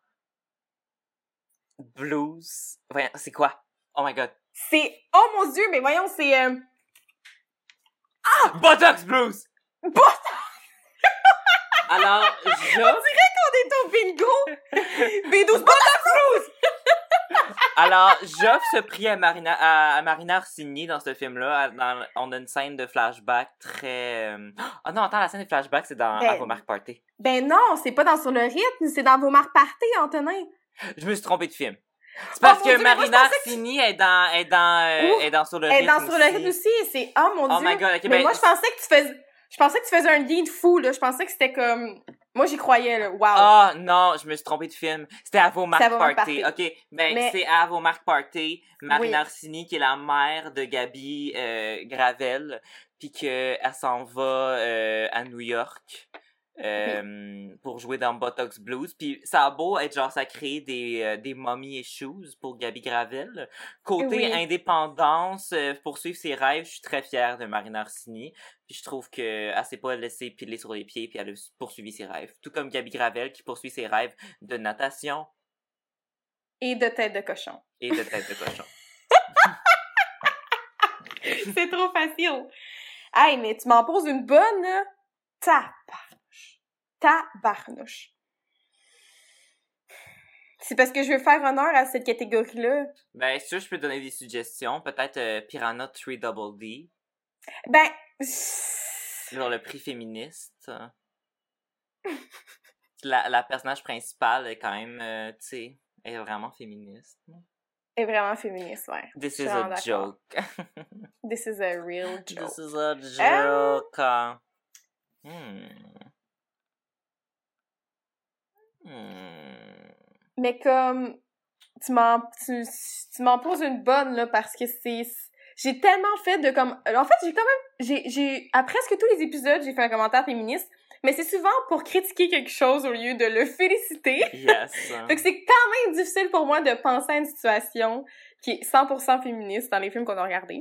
Blues. Voyons, c'est quoi? Oh my god. C'est... Oh mon dieu, mais voyons, c'est... euh, Botox Blues! Botox! Alors, j'offre On est au bingo! B12 Botox! Alors, j'offre ce prix à Marina, à, à Marina Orsini dans ce film-là. Dans- on a une scène de flashback très... euh, Ah non, attends, la scène de flashback, c'est dans Ben- À vos marques party. Ben non, c'est pas dans Sur le rythme, c'est dans vos marques parties, Antonin. Je me suis trompée de film. C'est parce Oh que Dieu, Marina pensais que est dans, est dans, euh, est dans Sur le Et rythme dans Sur le rythme aussi, c'est... Oh mon Oh dieu! my god, ok, mais ben, moi, je pensais que tu faisais... Je pensais que tu faisais un lien de fou, là. Je pensais que c'était comme... Moi, j'y croyais, là. Wow! Ah non, je me suis trompée de film. C'était à vos marques party. Ok, ben Mais- c'est à vos marques party. Marina Oui. Qui est la mère de Gabi euh, Gravel, puis que elle s'en va euh, à New York euh, pour jouer dans Botox Blues. Puis ça a beau être genre, ça crée des, euh, des mommy issues pour Gabi Gravel. Côté Oui. indépendance, euh, poursuivre ses rêves, je suis très fière de Marina Orsini. Puis je trouve qu'elle s'est pas laissée piler sur les pieds, puis elle a poursuivi ses rêves. Tout comme Gabi Gravel qui poursuit ses rêves de natation Et de tête de cochon. et de tête de cochon. C'est trop facile. Hey, mais tu m'en poses une bonne, là. Tabarnouche. C'est parce que je veux faire honneur à cette catégorie-là. Ben, veux, je peux donner des suggestions. Peut-être euh, Piranha 3 Double D, Ben, sur le prix féministe. La, la personnage principale est quand même, euh, tu sais, est vraiment féministe. est vraiment féministe, ouais. This is a joke. This is a real joke. This is a joke. Hmm. Hmm. Mais comme, tu m'en, tu, tu m'en poses une bonne, là, parce que c'est, j'ai tellement fait de comme, en fait, j'ai quand même, j'ai, j'ai, à presque tous les épisodes, j'ai fait un commentaire féministe, mais c'est souvent pour critiquer quelque chose au lieu de le féliciter. Yes. Fait que c'est quand même difficile pour moi de penser à une situation qui est 100% féministe dans les films qu'on a regardés.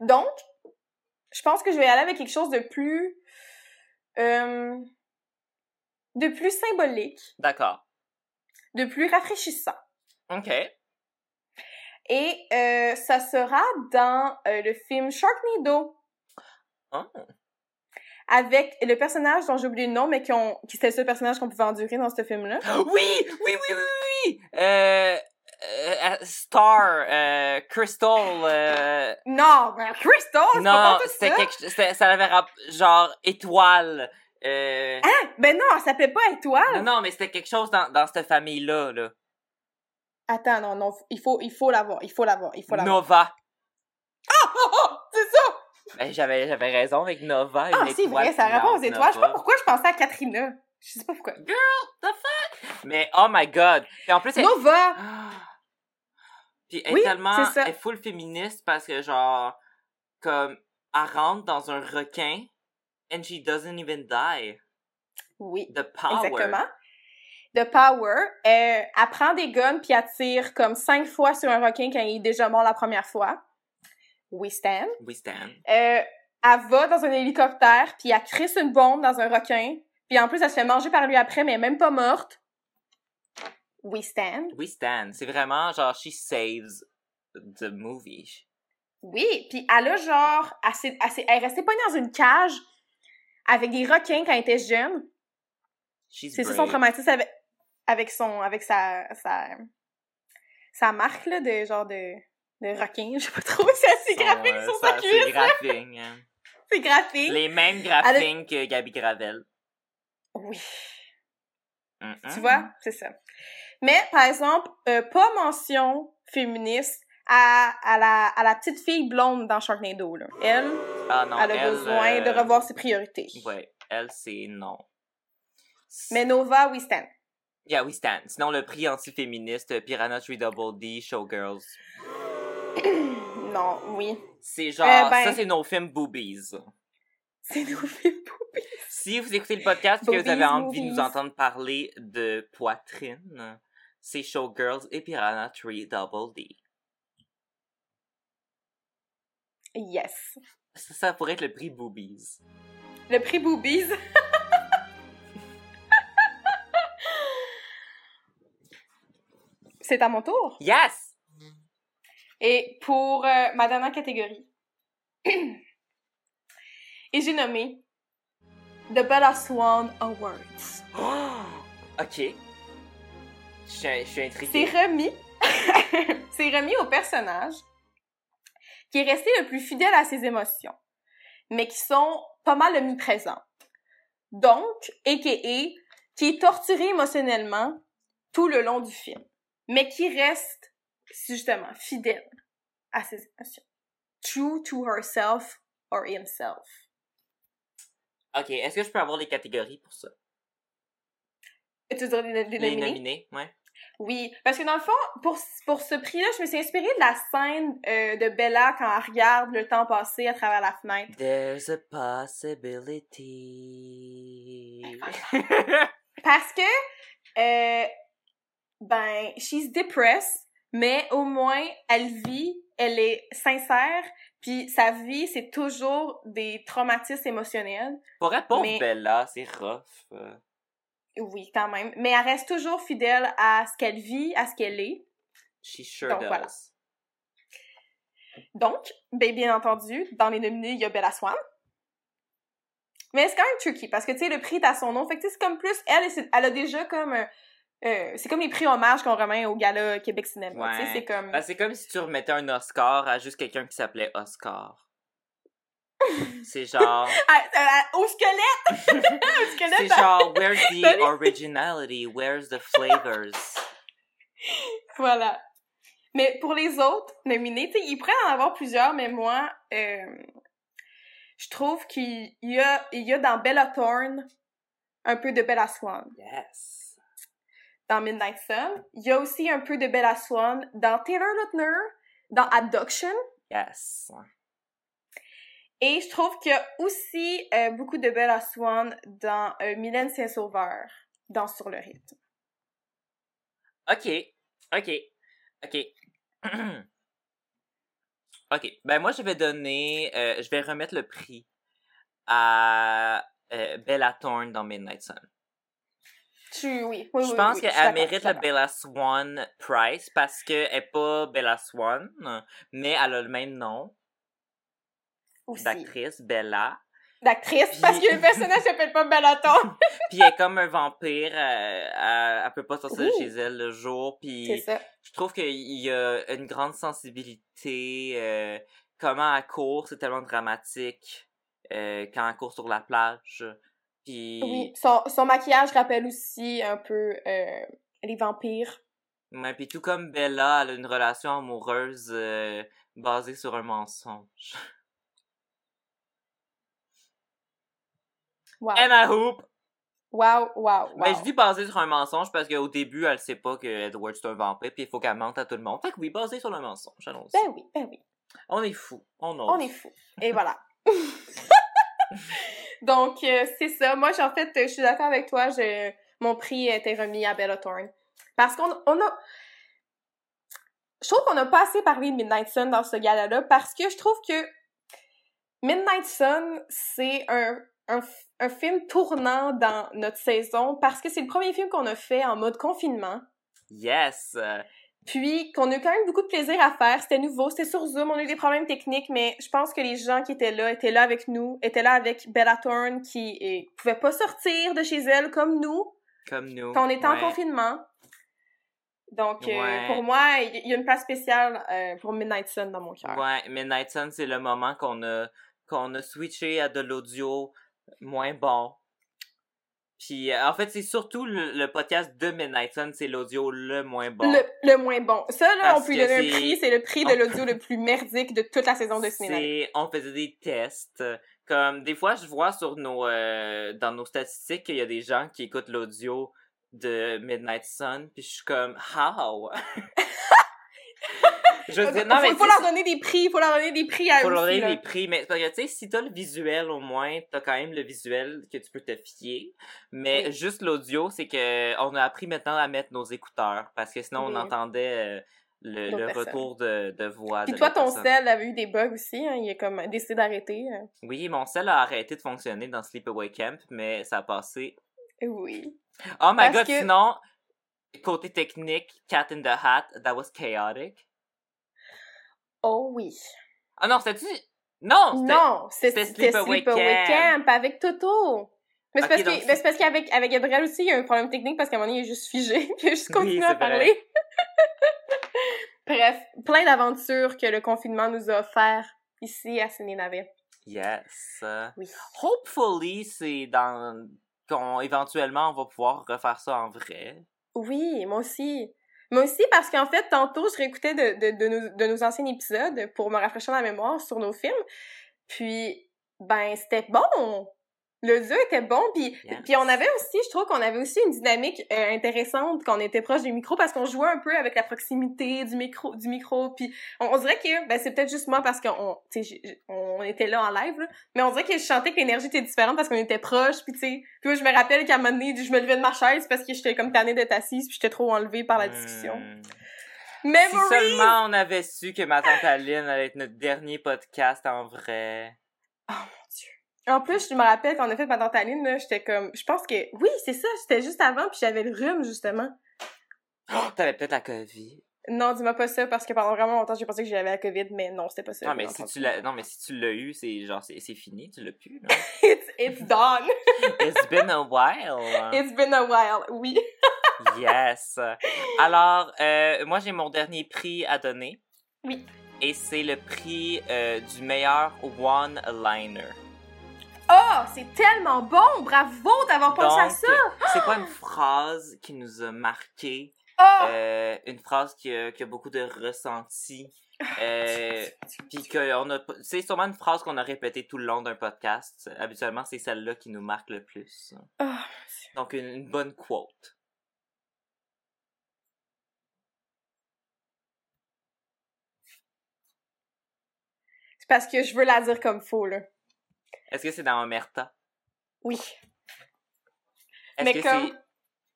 Donc, je pense que je vais aller avec quelque chose de plus, euh, de plus symbolique, D'accord. de plus rafraîchissant. OK. Et euh, ça sera dans euh, le film Sharknado Oh. avec le personnage dont j'ai oublié le nom, mais qui, ont, qui c'était le seul personnage qu'on pouvait endurer dans ce film-là. Oui, oui, oui, oui, oui. Euh, euh, Star, euh, Crystal, euh, Non, mais Crystal, c'est pas non, tout c'était ça. quelque ça avait genre étoile. Euh, Hein? Ben non, elle s'appelait pas Étoile. non, non, mais c'était quelque chose dans, dans cette famille-là, là. Attends, non, non, il faut, il faut l'avoir, il faut l'avoir, il faut l'avoir. Nova. Oh, oh, c'est ça! Ben, j'avais, j'avais raison avec Nova. Ah, c'est vrai, ça répond aux étoiles. Je sais pas pourquoi je pensais à Katrina. Je sais pas pourquoi. Mais, oh my god. Et en plus, elle, Nova! Ah. Puis elle Oui, est tellement, c'est ça. elle est full féministe parce que genre, comme, elle rentre dans un requin and she doesn't even die. Oui, The power. exactement. De Power, euh, elle prend des guns puis elle tire comme cinq fois sur un requin quand il est déjà mort la première fois. We stand. We stand. Euh, elle va dans un hélicoptère puis elle crisse une bombe dans un requin. Puis en plus, elle se fait manger par lui après, mais elle est même pas morte. We stand. We stand. C'est vraiment genre, she saves the movie. Oui, puis elle a genre, elle, s'est- elle, est restée pognée dans une cage avec des requins quand elle était jeune. C'est ça son traumatisme avec, avec son, avec sa, sa, sa marque, là, de genre de, de requin. Je sais pas trop si c'est assez Son, graphique euh, sur sa- cuisse. hein. C'est graphique. Les mêmes graphings que Gabi Gravel. Oui. Tu vois, c'est ça. Mais, par exemple, euh, pas mention féministe à, à, la, à la petite fille blonde dans Sharknado, là. Elle, Ah non, elle a besoin de euh, revoir ses priorités. Ouais, elle, c'est non. Mais Nova, we stand. Yeah, we stand. Sinon, le prix anti-féministe, Piranha 3 Double D, Showgirls. Non, oui. C'est genre, Euh, ben- ça, c'est nos films boobies. C'est nos films poupées. Si vous écoutez le podcast et que vous Boobies, avez envie de nous entendre parler de poitrine, c'est Showgirls et Piranha 3 Double D. Yes. Ça, ça pourrait être le prix boobies. Le prix Boobies. C'est à mon tour? Yes! Et pour euh, ma dernière catégorie. Et j'ai nommé The Bella Swan Awards. ok. Je suis, suis C'est intriguée. remis. C'est remis au personnage qui est resté le plus fidèle à ses émotions, mais qui sont pas mal omniprésents. Donc, a.k.a. qui est torturé émotionnellement tout le long du film, mais qui reste justement fidèle à ses émotions. True to herself or himself. Ok, est-ce que je peux avoir les catégories pour ça? Tu dois les, les Les nominer? nominés, ouais. Oui, parce que dans le fond, pour, pour ce prix-là, je me suis inspirée de la scène euh, de Bella quand elle regarde le temps passer à travers la fenêtre. There's a possibility. Parce que, euh, ben, she's depressed, mais au moins, elle vit, elle est sincère, puis sa vie, c'est toujours des traumatismes émotionnels. Pour être pauvre Bella, c'est rough. Euh. Oui, quand même. Mais elle reste toujours fidèle à ce qu'elle vit, à ce qu'elle est. She sure Donc, does. Donc, ben, bien entendu, dans les nominés, il y a Bella Swan. Mais c'est quand même tricky parce que, tu sais, le prix est à son nom. Fait que, c'est comme plus, elle, elle a déjà comme. Euh, c'est comme les prix hommages qu'on remet au gala Québec Cinéma. Ouais. C'est comme. Ben, c'est comme si tu remettais un Oscar à juste quelqu'un qui s'appelait Oscar. C'est genre. au squelette! au squelette! C'est genre, where's the originality? Where's the flavors? Voilà. Mais pour les autres nominés, tu ils pourraient en avoir plusieurs, mais moi, euh, je trouve qu'il y a, il y a dans Bella Thorne un peu de Bella Swan. Yes. Dans Midnight Sun. Il y a aussi un peu de Bella Swan dans Taylor Lautner, dans Abduction. Yes. Et je trouve qu'il y a aussi euh, beaucoup de Bella Swan dans euh, Mylène Saint-Sauveur, dans Sur le rythme. OK. OK. OK. OK. Ben moi, je vais donner... Euh, je vais remettre le prix à euh, Bella Thorne dans Midnight Sun. Tu, oui. je pense qu'elle mérite le Bella Swan Prize parce qu'elle n'est pas Bella Swan, mais elle a le même nom d'actrice, Bella d'actrice parce que le personnage s'appelle pas Bellaton. puis elle est comme un vampire, euh, elle, elle, peut pas sortir de chez elle le jour. Puis je trouve qu'il y a une grande sensibilité. Euh, comment elle court, c'est tellement dramatique euh, quand elle court sur la plage. Puis... Oui, son, son maquillage rappelle aussi un peu euh, les vampires. Ouais, puis tout comme Bella, elle a une relation amoureuse euh, basée sur un mensonge. Wow. I hope. Wow, wow, wow. Mais je dis basé sur un mensonge parce qu'au début, elle sait pas que Edward c'est un vampire, puis il faut qu'elle mente à tout le monde. Fait que oui, basé sur le mensonge, allons Ben oui, ben oui. On est fou. On, on est fou. Et voilà. Donc, euh, c'est ça. Moi, en fait, je suis d'accord avec toi. Je, mon prix était remis à Bella Thorne. Parce qu'on on a... Je trouve qu'on n'a pas assez parlé de Midnight Sun dans ce gala-là parce que je trouve que Midnight Sun, c'est un un, un, film tournant dans notre saison parce que c'est le premier film qu'on a fait en mode confinement. Yes! Puis qu'on a eu quand même beaucoup de plaisir à faire. C'était nouveau, c'était sur Zoom, on a eu des problèmes techniques, mais je pense que les gens qui étaient là étaient là avec nous, étaient là avec Bella Thorne qui et, pouvait pas sortir de chez elle comme nous. Comme nous. Quand on était en confinement. Donc, euh, pour moi, il y a une place spéciale euh, pour Midnight Sun dans mon cœur. Ouais, Midnight Sun, c'est le moment qu'on a, qu'on a switché à de l'audio moins bon. Puis, euh, en fait, c'est surtout le, podcast de Midnight Sun, c'est l'audio le moins bon. Le, moins bon. Ça, là, on peut lui donner un prix. C'est le prix de l'audio le plus merdique de toute la saison de cinéma. On faisait des tests. Comme, des fois, je vois sur nos, euh, dans nos statistiques qu'il y a des gens qui écoutent l'audio de Midnight Sun, puis je suis comme, how? Je non, mais faut, leur donner des prix, faut leur donner des prix à eux Faut leur donner des prix, mais parce que tu sais, si t'as le visuel au moins, t'as quand même le visuel que tu peux te fier. Mais juste l'audio, c'est que on a appris maintenant à mettre nos écouteurs parce que sinon on entendait euh, le, retour de, de voix. Puis toi, ton sel avait eu des bugs aussi, hein? il a comme décidé d'arrêter. Hein? Oui, mon sel a arrêté de fonctionner dans Sleepaway Camp, mais ça a passé. Oui. Oh my god, sinon, côté technique, Cat in the Hat, that was chaotic. Oh oui. Ah non, c'était-tu... Non! Non, c'était Sleepaway Camp. avec Toto. Mais c'est parce, parce qu'avec avec Gabriel aussi, il y a un problème technique parce qu'à un moment donné, il est juste figé. Puis il a juste continué à parler. Bref, plein d'aventures que le confinement nous a offert ici à Ciné Navet. Yes. Oui. Hopefully, c'est dans... éventuellement, on va pouvoir refaire ça en vrai. Oui, moi aussi. Mais aussi parce qu'en fait, tantôt, je réécoutais de, de, de, nos, de nos anciens épisodes pour me rafraîchir la mémoire sur nos films. Puis, ben, c'était bon! Le duo était bon, puis puis on avait aussi, je trouve qu'on avait aussi une dynamique euh, intéressante quand on était proche du micro parce qu'on jouait un peu avec la proximité du micro, du micro, puis on, dirait que ben c'est peut-être juste moi parce qu'on, tu sais, on était là en live, là, mais on dirait que je sentais que l'énergie était différente parce qu'on était proche, puis tu sais, puis je me rappelle qu'à un moment donné, je me levais de ma chaise parce que j'étais comme tannée d'être assise, puis j'étais trop enlevée par la discussion. Hmm. Si seulement on avait su que ma tante Aline allait être notre dernier podcast en vrai. Oh. En plus, je me rappelle quand on a fait ma tante Aline, là, j'étais comme, je pense que, oui, c'est ça, c'était juste avant, puis j'avais le rhume, justement. Oh, t'avais peut-être la COVID. Non, dis-moi pas ça, parce que pendant vraiment longtemps, j'ai pensé que j'avais la COVID, mais non, c'était pas ça. Non, mais si tu l'as, non, mais si tu l'as eu, c'est genre, c'est, fini, tu l'as plus, là. it's, it's done. It's been a while. It's been a while, oui. yes. Alors, euh, moi, j'ai mon dernier prix à donner. Oui. Et c'est le prix euh, du meilleur one-liner. Oh, c'est tellement bon! Bravo d'avoir pensé à ça! C'est quoi une phrase qui nous a marqué? Oh! Euh, une phrase qui a, qui a, beaucoup de ressenti. Euh, puis qu'on a, c'est sûrement une phrase qu'on a répétée tout le long d'un podcast. Habituellement, c'est celle-là qui nous marque le plus. Oh, Donc, une bonne quote. parce que je veux la dire comme faux, là. Est-ce que c'est dans Omerta? Oui. Est-ce que comme...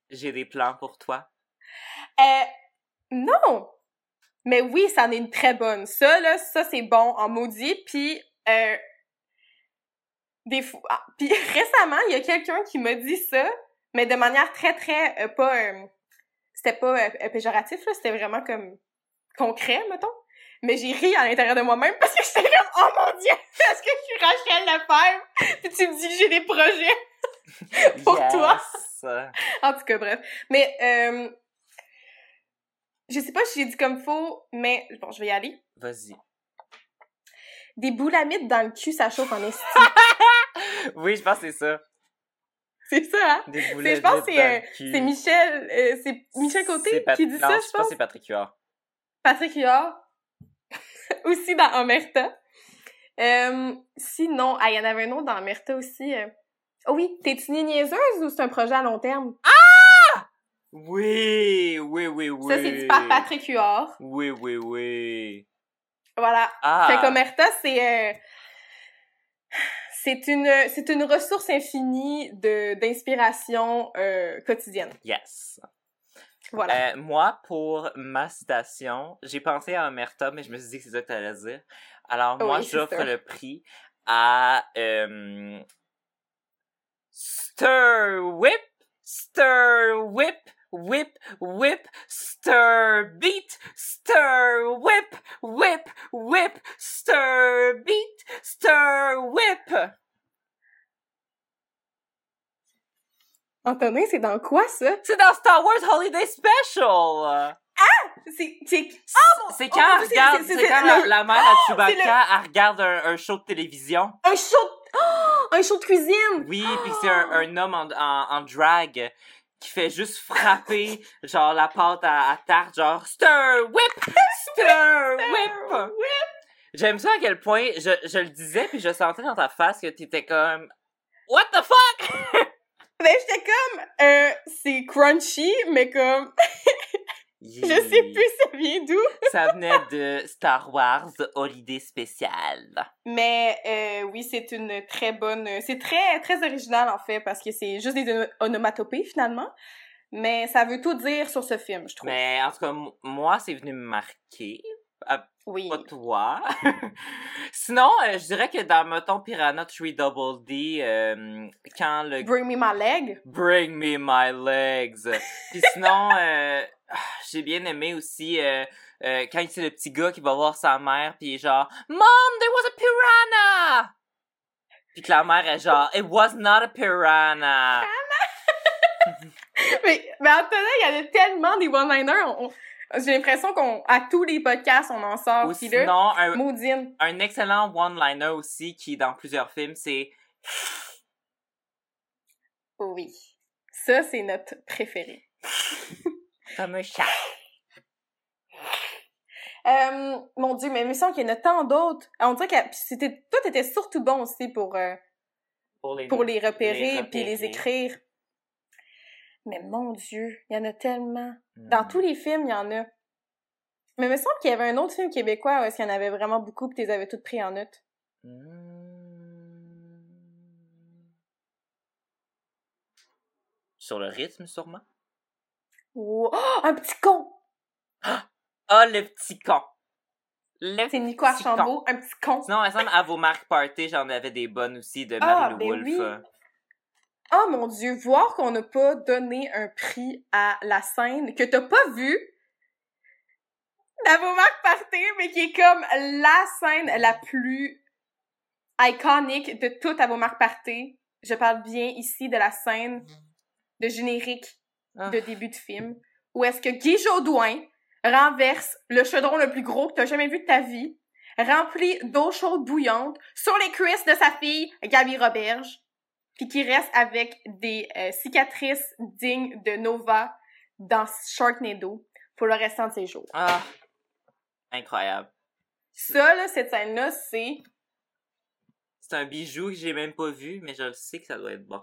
c'est J'ai des plans pour toi? Euh, non! Mais oui, ça en est une très bonne. Ça, là, ça, c'est bon en maudit. Puis, euh, des fois... Ah, puis récemment, il y a quelqu'un qui m'a dit ça, mais de manière très, très... Euh, pas... Euh, c'était pas euh, péjoratif, là. C'était vraiment comme concret, mettons mais j'ai ri à l'intérieur de moi-même parce que j'étais comme oh mon dieu est-ce que je suis Rachel Lefebvre? Puis tu me dis que j'ai des projets pour toi. En tout cas bref. Mais euh, je sais pas si j'ai dit comme faux mais bon je vais y aller. Vas-y. Des boulamites dans le cul ça chauffe en estime oui je pense que c'est ça. C'est ça, hein? Des boulamites je pense que c'est, euh, Michel, euh, c'est Michel Côté qui dit ça, je pense. je pense que c'est Patrick Huard. Patrick Huard. aussi dans Omerta. Euh, sinon, ah, il y en avait un autre dans Omerta aussi. Euh. Oh oui, t'es-tu une niaiseuse ou c'est un projet à long terme? Ah! Oui, oui, oui, oui. Ça, c'est dit par Patrick Huard. Oui, oui, oui. Voilà. Ah. Fait qu'Omerta, c'est... Euh, c'est une, c'est une ressource infinie de, d'inspiration euh, quotidienne. Yes. Voilà. Euh, moi, pour ma citation, j'ai pensé à Omerta, mais je me suis dit que c'est ça que tu allais dire. Alors, moi, j'offre le prix à euh, Stir Whip, Stir Whip, Whip, Whip, Stir Beat, Stir Whip, Whip, Whip, Stir Beat, Stir Whip. Antonin, c'est dans quoi ça? C'est dans Star Wars Holiday Special! Ah! C'est. C'est oh, c'est quand, oh, regarde, c'est quand la, la, mère à Chewbacca, elle regarde un, un, show de télévision. Un show de... Oh, un show de cuisine! Oui, puis c'est un, un, homme en, en, en, drag qui fait juste frapper, genre, la pâte à, à tarte, genre, stir, whip! Stir, whip! J'aime ça à quel point je, je le disais, puis je sentais dans ta face que t'étais comme, What the fuck? Ben, j'étais comme, euh, c'est crunchy, mais comme, je sais plus ça vient d'où. ça venait de Star Wars Holiday Special. Mais euh, oui, c'est une très bonne, c'est très très original en fait parce que c'est juste des onomatopées finalement. Mais ça veut tout dire sur ce film, je trouve. Mais en tout cas, moi, c'est venu me marquer. Oui. Pas toi. Sinon, euh, je dirais que dans, mettons, Piranha 3 Double D, euh, quand le... Bring me my leg? Bring me my legs. Puis sinon, euh, j'ai bien aimé aussi euh, quand c'est le petit gars qui va voir sa mère, puis genre « Mom, there was a piranha! » Puis que la mère est genre « It was not a piranha! » mais, mais en il y a tellement des one-liners. J'ai l'impression qu'on à tous les podcasts on en sort. Ou sinon, un, un excellent one-liner aussi qui est dans plusieurs films, c'est Oui. Ça, c'est notre préféré. Comme un chat. Euh, mon Dieu, mais il me semble qu'il y en a tant d'autres. On dirait que c'était, tout était surtout bon aussi pour, euh, pour les, pour les repérer, puis les écrire. Mais mon Dieu, il y en a tellement. Dans Hmm. tous les films, il y en a. Mais il me semble qu'il y avait un autre film québécois où est-ce qu'il y en avait vraiment beaucoup, puis tu les avais toutes pris en note. Hmm. Sur le rythme, sûrement? Wow. Oh, un petit con! Ah, le petit con. C'est Nico con. Archambault, un petit con. Sinon, il me semble, à vos marques party, j'en avais des bonnes aussi de Ah, Marie-Lou ben Wolfe. oui. Oh mon Dieu, voir qu'on n'a pas donné un prix à la scène que t'as pas vue d'Avomac Party, mais qui est comme la scène la plus iconique de toute Avomac Party. Je parle bien ici de la scène de générique Ah. de début de film, où est-ce que Guy Jodoin renverse le chaudron le plus gros que t'as jamais vu de ta vie, rempli d'eau chaude bouillante, sur les cuisses de sa fille, Gabi Roberge, puis qui reste avec des euh, cicatrices dignes de Nova dans Sharknado pour le restant de ses jours. Ah. Incroyable. Ça, là, cette scène-là, c'est... C'est un bijou que j'ai même pas vu, mais je le sais que ça doit être bon.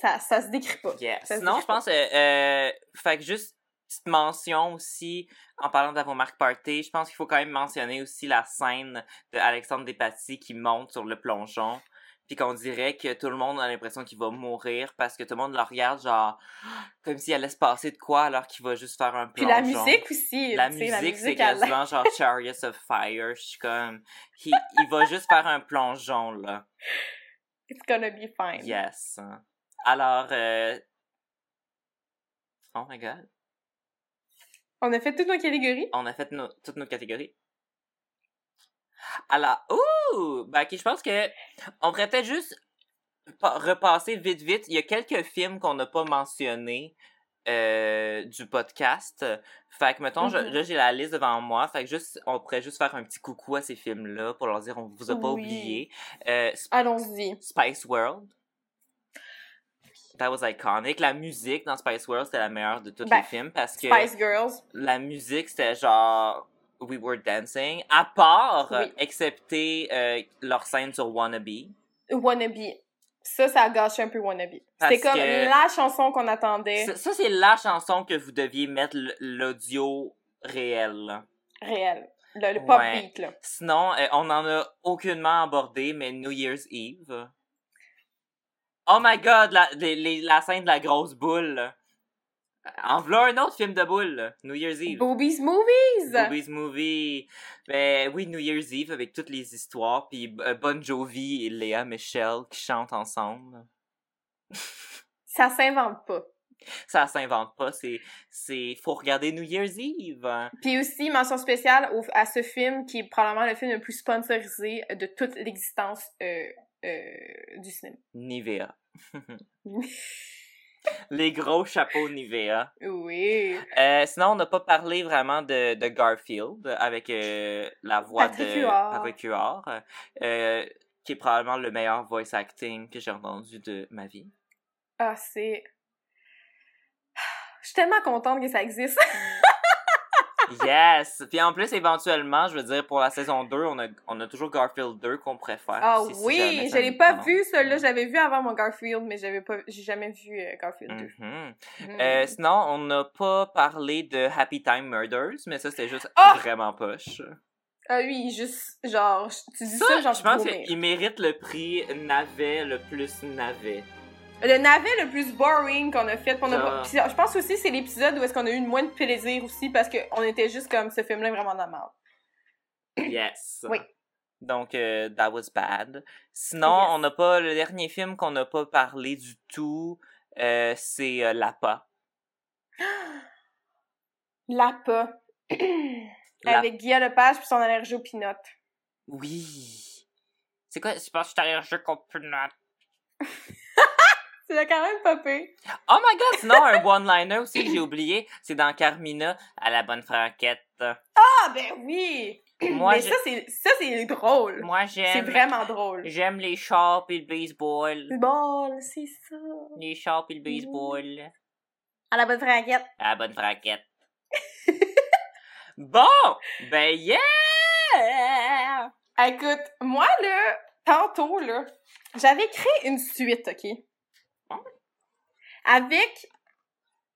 Ça, ça se décrit pas. Yeah. Ça Sinon, je pense, euh, euh, fait que juste petite mention aussi, en parlant d'Avomark Party, je pense qu'il faut quand même mentionner aussi la scène de Alexandre Despatie qui monte sur le plongeon, puis qu'on dirait que tout le monde a l'impression qu'il va mourir parce que tout le monde le regarde genre comme s'il allait se passer de quoi alors qu'il va juste faire un Puis plongeon. la musique aussi. La tu sais, musique, c'est quasiment genre Chariots of Fire. Je suis comme, il, il va juste faire un plongeon, là. It's gonna be fine. Yes. Alors, euh... oh my god, On a fait toutes nos catégories? on a fait nos- toutes nos catégories. Alors, ouh, ben ok, je pense que on pourrait peut-être juste pa- repasser vite vite. Il y a quelques films qu'on n'a pas mentionnés euh, du podcast. Fait que mettons, je- Mhm. là j'ai la liste devant moi. Fait que juste, on pourrait juste faire un petit coucou à ces films-là pour leur dire on vous a pas Oui. oublié. Euh, Allons-y. Spice World. That was iconic. La musique dans Spice World, c'était la meilleure de tous Ben, les films parce que Spice Girls. la musique, c'était genre We Were Dancing. À part, Oui. excepté euh, leur scène sur Wannabe. Wannabe. Ça, ça a gâché un peu Wannabe. C'était comme la chanson qu'on attendait Ça, ça, c'est la chanson que vous deviez mettre l'audio réel. là. réelle. Le, le pop Ouais. beat, là. Sinon, euh, on n'en a aucunement abordé, mais New Year's Eve. Oh my god, la, les- les- la scène de la grosse boule. Là. En v'là un autre film de boule, là. New Year's Eve. Boobies Movies! Boobies Movie. Ben oui, New Year's Eve avec toutes les histoires, puis euh, Bon Jovi et Léa Michel qui chantent ensemble. Ça s'invente pas. Ça s'invente pas, c'est c'est faut regarder New Year's Eve. Puis aussi, mention spéciale au- à ce film qui est probablement le film le plus sponsorisé de toute l'existence euh, euh, du cinéma. Nivea. les gros chapeaux Nivea. Oui. Euh, sinon, on n'a pas parlé vraiment de, de Garfield avec euh, la voix Patrick de Huard. Patrick Huard, euh, qui est probablement le meilleur voice acting que j'ai entendu de ma vie. Ah, c'est... Je suis tellement contente que ça existe. Yes! Puis en plus, éventuellement, je veux dire, pour la saison 2, on a, on a toujours Garfield 2 qu'on préfère. Ah si- si oui, jamais je l'ai pas vu, celui-là. J'avais vu avant mon Garfield, mais j'avais pas, j'ai jamais vu euh, Garfield 2. Mhm. Mhm. Euh, sinon, on n'a pas parlé de Happy Time Murders, mais ça, c'était juste Ah! vraiment poche. Ah oui, juste, genre, tu dis ça, Ça, genre, je pense qu'il mérite le prix navet le plus navet. Le navet le plus boring qu'on a fait. on a pas- je pense aussi que c'est l'épisode où est-ce qu'on a eu le moins de plaisir aussi parce qu'on était juste comme ce film-là est vraiment de la merde. Yes. Oui. Donc, euh, that was bad. Sinon, Yes. on n'a pas. Le dernier film qu'on n'a pas parlé du tout, euh, c'est euh, Lapa. Lapa. La- Avec Guy Lepage puis son allergie aux peanuts. Oui. C'est quoi? Je pense que je suis allergique au peanut. C'est quand même pas pire. Oh my god! Sinon, un one-liner aussi que j'ai oublié, c'est dans Carmina, à la bonne franquette. Ah ben oui! Moi, Mais ça, c'est ça c'est drôle. moi C'est j'aime. vraiment drôle. J'aime les chars et le baseball. Bon, c'est ça. Les chars et le baseball. À la bonne franquette. À la bonne franquette. bon! Ben yeah! Écoute, moi là, tantôt, là, j'avais créé une suite, OK? Avec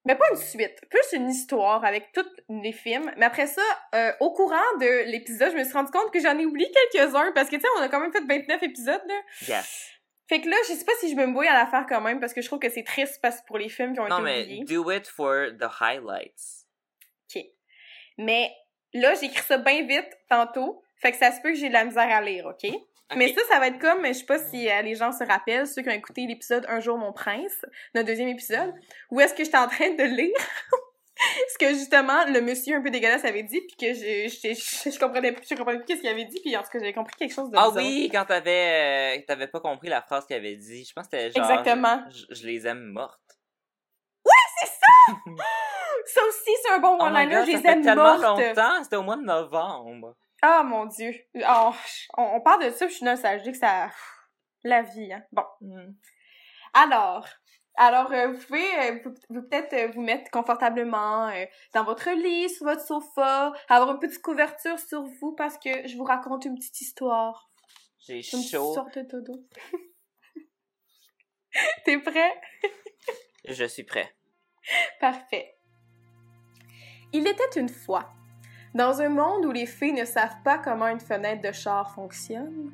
mais pas une suite, plus une histoire avec tous les films. Mais après ça, euh, au courant de l'épisode, je me suis rendu compte que j'en ai oublié quelques-uns parce que tu sais, on a quand même fait 29 épisodes là. Yes. Fait que là, je sais pas si je me mouille à la faire quand même parce que je trouve que c'est triste parce que pour les films qui ont Non, été mais oubliés. do it for the highlights. OK. Mais là, j'ai écrit ça bien vite tantôt. Fait que ça se peut que j'ai de la misère à lire, OK? Mais ça, ça va être comme, je sais pas si euh, les gens se rappellent, ceux qui ont écouté l'épisode Un jour mon prince, notre deuxième épisode, où est-ce que j'étais en train de lire ce que justement le monsieur un peu dégueulasse avait dit, puis que je, je, je, je comprenais plus, je comprenais plus qu'est-ce qu'il avait dit, puis en tout cas j'avais compris quelque chose de Ah bizarre. oui, quand t'avais euh, t'avais pas compris la phrase qu'il avait dit. Je pense que c'était genre. Exactement. Je, les aime mortes. Ça aussi, c'est un bon Oh one-liner, je ça les aime tellement mortes. longtemps. C'était au mois de novembre. Ah mon dieu. Oh, on, on parle de ça, puis je suis nostalgique, ça... La vie, hein. Bon. Hmm. Alors, alors euh, vous pouvez euh, vous, vous peut-être euh, vous mettre confortablement dans votre lit, sur votre sofa, avoir une petite couverture sur vous parce que je vous raconte une petite histoire. J'ai Une chaud. sorte de dodo. T'es prêt? Je suis prêt. Parfait. Il était une fois, dans un monde où les filles ne savent pas comment une fenêtre de char fonctionne,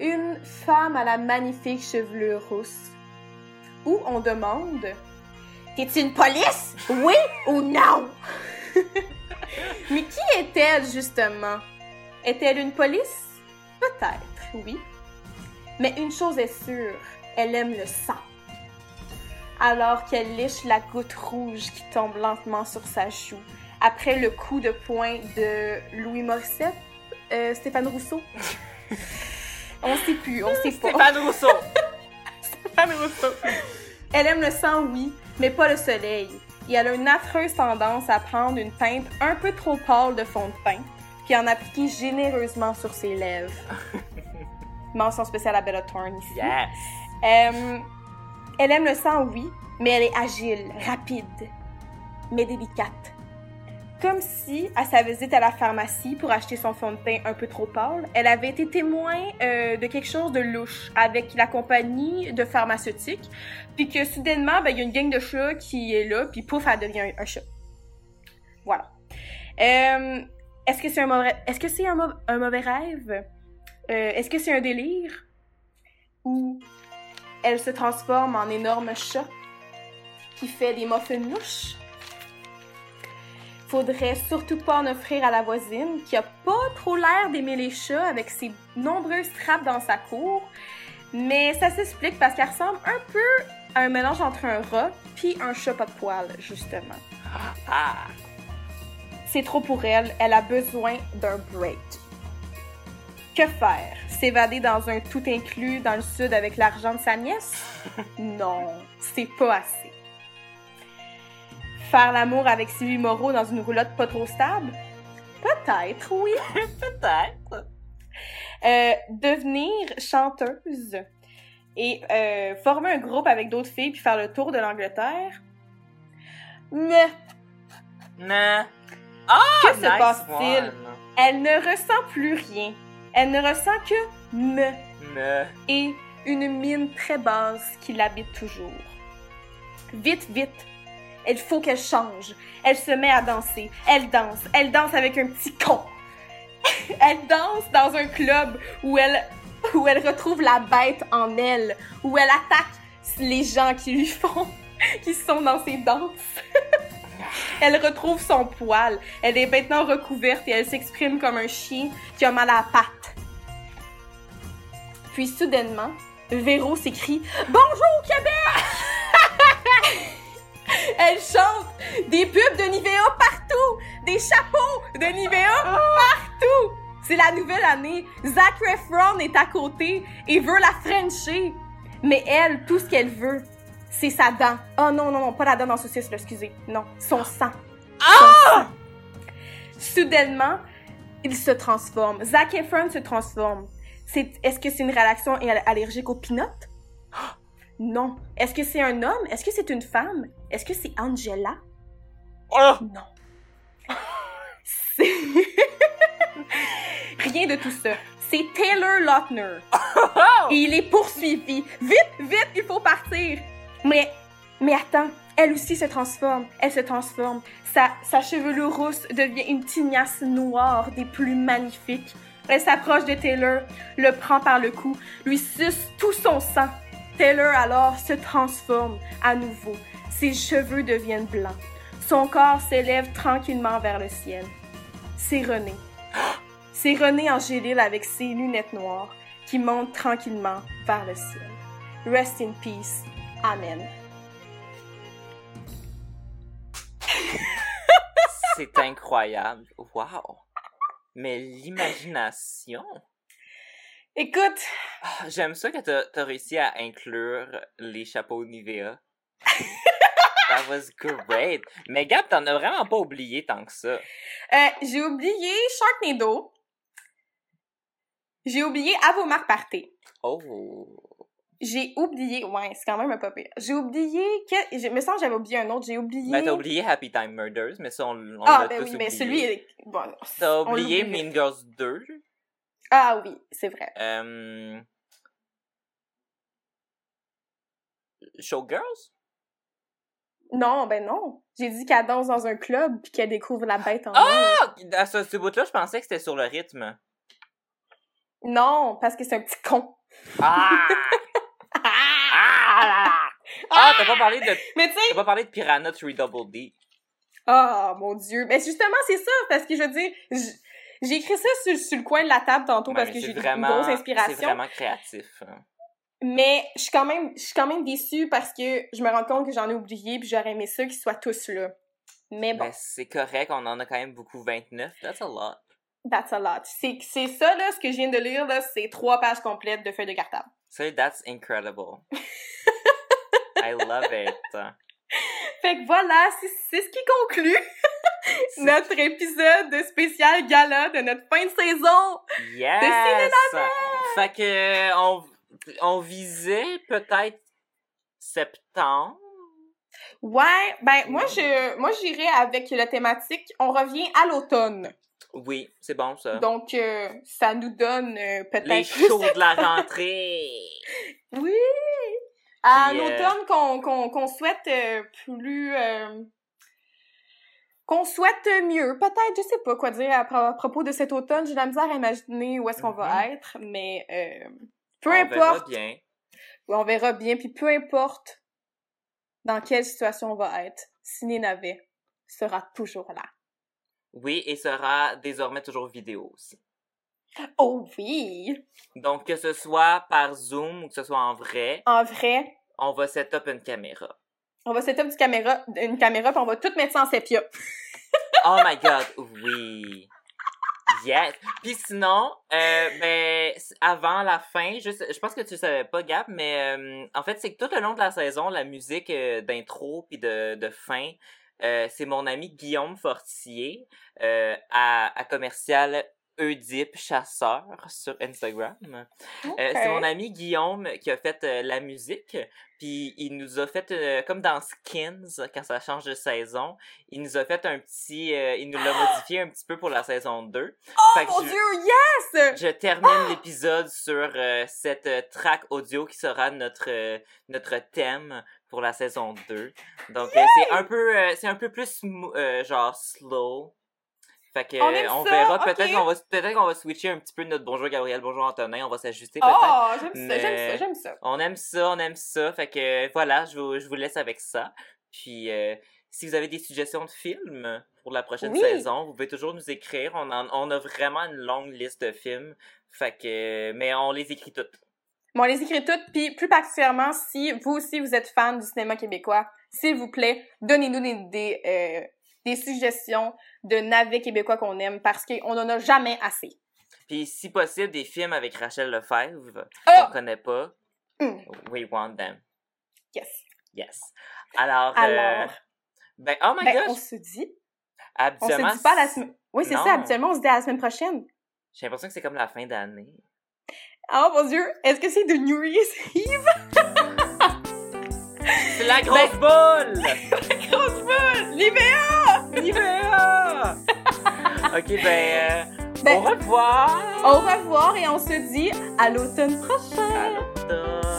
une femme à la magnifique chevelure rousse, où on demande T'es-tu une police? Oui ou non? Mais qui est-elle, justement? Est-elle une police? Peut-être, oui. Mais une chose est sûre, elle aime le sang. Alors qu'elle liche la goutte rouge qui tombe lentement sur sa joue, après le coup de poing de Louis Morissette, euh, Stéphane Rousseau. on sait plus, on sait pas. Stéphane Rousseau. Stéphane Rousseau. Elle aime le sang, oui, mais pas le soleil. Et elle a une affreuse tendance à prendre une teinte un peu trop pâle de fond de teint, puis en appliquer généreusement sur ses lèvres. Mention spéciale à Bella Thorne ici. Yes. Euh, elle aime le sang, oui, mais elle est agile, rapide, mais délicate. Comme si, à sa visite à la pharmacie pour acheter son fond de teint un peu trop pâle, elle avait été témoin euh, de quelque chose de louche avec la compagnie de pharmaceutique, puis que soudainement, ben, il y a une gang de chats qui est là, puis pouf, elle devient un, chat. Voilà. Euh, est-ce que c'est un mauvais, est-ce que c'est un mauvais rêve? Euh, est-ce que c'est un délire? Ou elle se transforme en énorme chat qui fait des muffins louches? Faudrait surtout pas en offrir à la voisine qui a pas trop l'air d'aimer les chats avec ses nombreuses trappes dans sa cour. Mais ça s'explique parce qu'elle ressemble un peu à un mélange entre un rat puis un chat pas de poils, justement. Ah. C'est trop pour elle, elle a besoin d'un break. Que faire? S'évader dans un tout inclus dans le sud avec l'argent de sa nièce? Non, c'est pas assez. Faire l'amour avec Sylvie Moreau dans une roulotte pas trop stable? Peut-être, oui. Peut-être. Euh, devenir chanteuse et euh, former un groupe avec d'autres filles puis faire le tour de l'Angleterre? Mais Non. Ah! Que se nice passe-t-il? elle ne ressent plus rien. Elle ne ressent que me Me. et une mine très basse qui l'habite toujours. Vite, vite, il faut qu'elle change. Elle se met à danser. Elle danse. Elle danse avec un petit con. elle danse dans un club où elle, où elle retrouve la bête en elle, où elle attaque les gens qui lui font, qui sont dans ses danses. elle retrouve son poil. Elle est maintenant recouverte et elle s'exprime comme un chien qui a mal à la patte. Puis soudainement, Véro s'écrie Bonjour Québec! Elle chante des pubs de Nivea partout, des chapeaux de Nivea partout. C'est la nouvelle année. Zac Efron est à côté et veut la Frencher. Mais elle, tout ce qu'elle veut, c'est sa dent. Oh non, non, non, pas la dent dans saucisse, excusez. Non, son sang. Ah! Soudainement, il se transforme. Zac Efron se transforme. Est-ce que c'est une réaction al- allergique aux peanuts? Non. Est-ce que c'est un homme? Est-ce que c'est une femme? Est-ce que c'est Angela? Oh! Non. C'est... Rien de tout ça. C'est Taylor Lautner Et il est poursuivi. Vite, vite, il faut partir. Mais, mais attends, elle aussi se transforme. Elle se transforme. Sa, sa chevelure rousse devient une tignasse noire des plus magnifiques. Elle s'approche de Taylor, le prend par le cou, lui suce tout son sang. Taylor alors se transforme à nouveau. Ses cheveux deviennent blancs. Son corps s'élève tranquillement vers le ciel. C'est René. C'est René Angélil avec ses lunettes noires qui monte tranquillement vers le ciel. Rest in peace. Amen. C'est incroyable. Wow. Mais l'imagination. Écoute, Ah, J'aime ça que t'as as réussi à inclure les chapeaux Nivea. That was great. Mais Gab, t'en as vraiment pas oublié tant que ça. euh, j'ai oublié Sharknado. J'ai oublié À vos marques partez. Oh. J'ai oublié, ouais, c'est quand même un peu pire. J'ai oublié que, je me sens que j'avais oublié un autre. J'ai oublié. Ben, t'as oublié Happy Time Murders, mais ça, on, on ah, l'a ben tous oui, oublié. mais celui, est- bon, T'as oublié l'oublie. Mean Girls 2. Ah oui, c'est vrai. Euh... Showgirls? Non, ben non. J'ai dit qu'elle danse dans un club puis qu'elle découvre la bête en. Ah! À ce, ce bout-là, je pensais que c'était sur le rythme. Non, parce que c'est un petit con. Ah! ah! Ah, t'as pas parlé de, Mais tu sais, t'as pas parlé de Piranha 3 Double D. oh mon dieu. Mais justement, c'est ça, parce que je veux dire, j'ai écrit ça sur, sur le coin de la table tantôt Ouais, parce que c'est j'ai eu une vraiment- grosse C'est inspiration. vraiment créatif. hein. Mais je suis quand même, je suis quand même déçue parce que je me rends compte que j'en ai oublié puis j'aurais aimé ça qu'ils soient tous là. Mais bon, Ben, c'est correct, on en a quand même beaucoup, 29. That's a lot. that's a lot. C'est, c'est ça, là, ce que je viens de lire, là, c'est trois pages complètes de feuilles de cartable. So, that's incredible. I love it. Fait que voilà, c'est, c'est ce qui conclut notre épisode spécial gala de notre fin de saison. Yes! Fait que, on, on visait peut-être septembre? Ouais, ben moi je moi j'irais avec la thématique on revient à l'automne. Oui, c'est bon ça. Donc euh, ça nous donne euh, peut-être Les shows de la rentrée. Oui. À Puis, euh, l'automne qu'on qu'on qu'on souhaite euh, plus euh, qu'on souhaite mieux, peut-être, je sais pas quoi dire à, pro- à propos de cet automne, j'ai la misère à imaginer où est-ce qu'on va être, mais euh, peu on verra importe, bien. on verra bien, puis peu importe dans quelle situation on va être, Ciné Navet sera toujours là. Oui, et sera désormais toujours vidéo aussi. Oh oui! Donc, que ce soit par Zoom ou que ce soit en vrai, En vrai, on va set up une caméra. On va setup du caméra, une caméra, puis on va tout mettre ça en sépia. Oh my god, oui. Yes. Puis sinon, euh, ben, avant la fin, juste, je pense que tu savais pas, Gab, mais euh, en fait, c'est que tout le long de la saison, la musique euh, d'intro puis de, de fin, euh, c'est mon ami Guillaume Fortier euh, à, à commercial Oedipe Chasseur sur Instagram. Euh, c'est mon ami Guillaume qui a fait euh, la musique, puis il nous a fait, euh, comme dans Skins, quand ça change de saison, il nous a fait un petit... euh, il nous l'a modifié un petit peu pour la saison 2. Oh Fait que mon je- dieu, yes! Je termine l'épisode sur euh, cette track audio qui sera notre notre thème pour la saison 2. Donc c'est un peu c'est un peu plus genre slow. Fait que On euh, verra peut-être qu'on va peut-être qu'on va switcher un petit peu notre bonjour Gabriel, bonjour Antonin, on va s'ajuster peut-être. Oh, j'aime ça, j'aime ça, j'aime ça. On aime ça, on aime ça. Fait que voilà, je vous, je vous laisse avec ça. Puis euh, si vous avez des suggestions de films pour la prochaine Oui. saison, vous pouvez toujours nous écrire. On, en- on a vraiment une longue liste de films. Fait que mais on les écrit toutes. Bon, on les écrit toutes, puis plus particulièrement, si vous aussi vous êtes fan du cinéma québécois, s'il vous plaît, donnez-nous des, des, euh, des suggestions de navets québécois qu'on aime, parce qu'on en a jamais assez. Puis si possible des films avec Rachel Lefebvre Oh! qu'on connaît pas. Mm. We want them. Yes. Yes. Alors, Alors, euh, ben oh my ben, gosh, on se dit, on habituellement se dit pas la semaine... Oui, c'est ça, habituellement, on se dit à la semaine prochaine. j'ai l'impression que c'est comme la fin d'année. Oh mon dieu, est-ce que c'est de New Year's Eve? C'est la grosse boule! Grosse boule! Libéa! Ok, ben, euh, Ben, Au revoir! Au revoir et on se dit à l'automne prochain! À l'automne.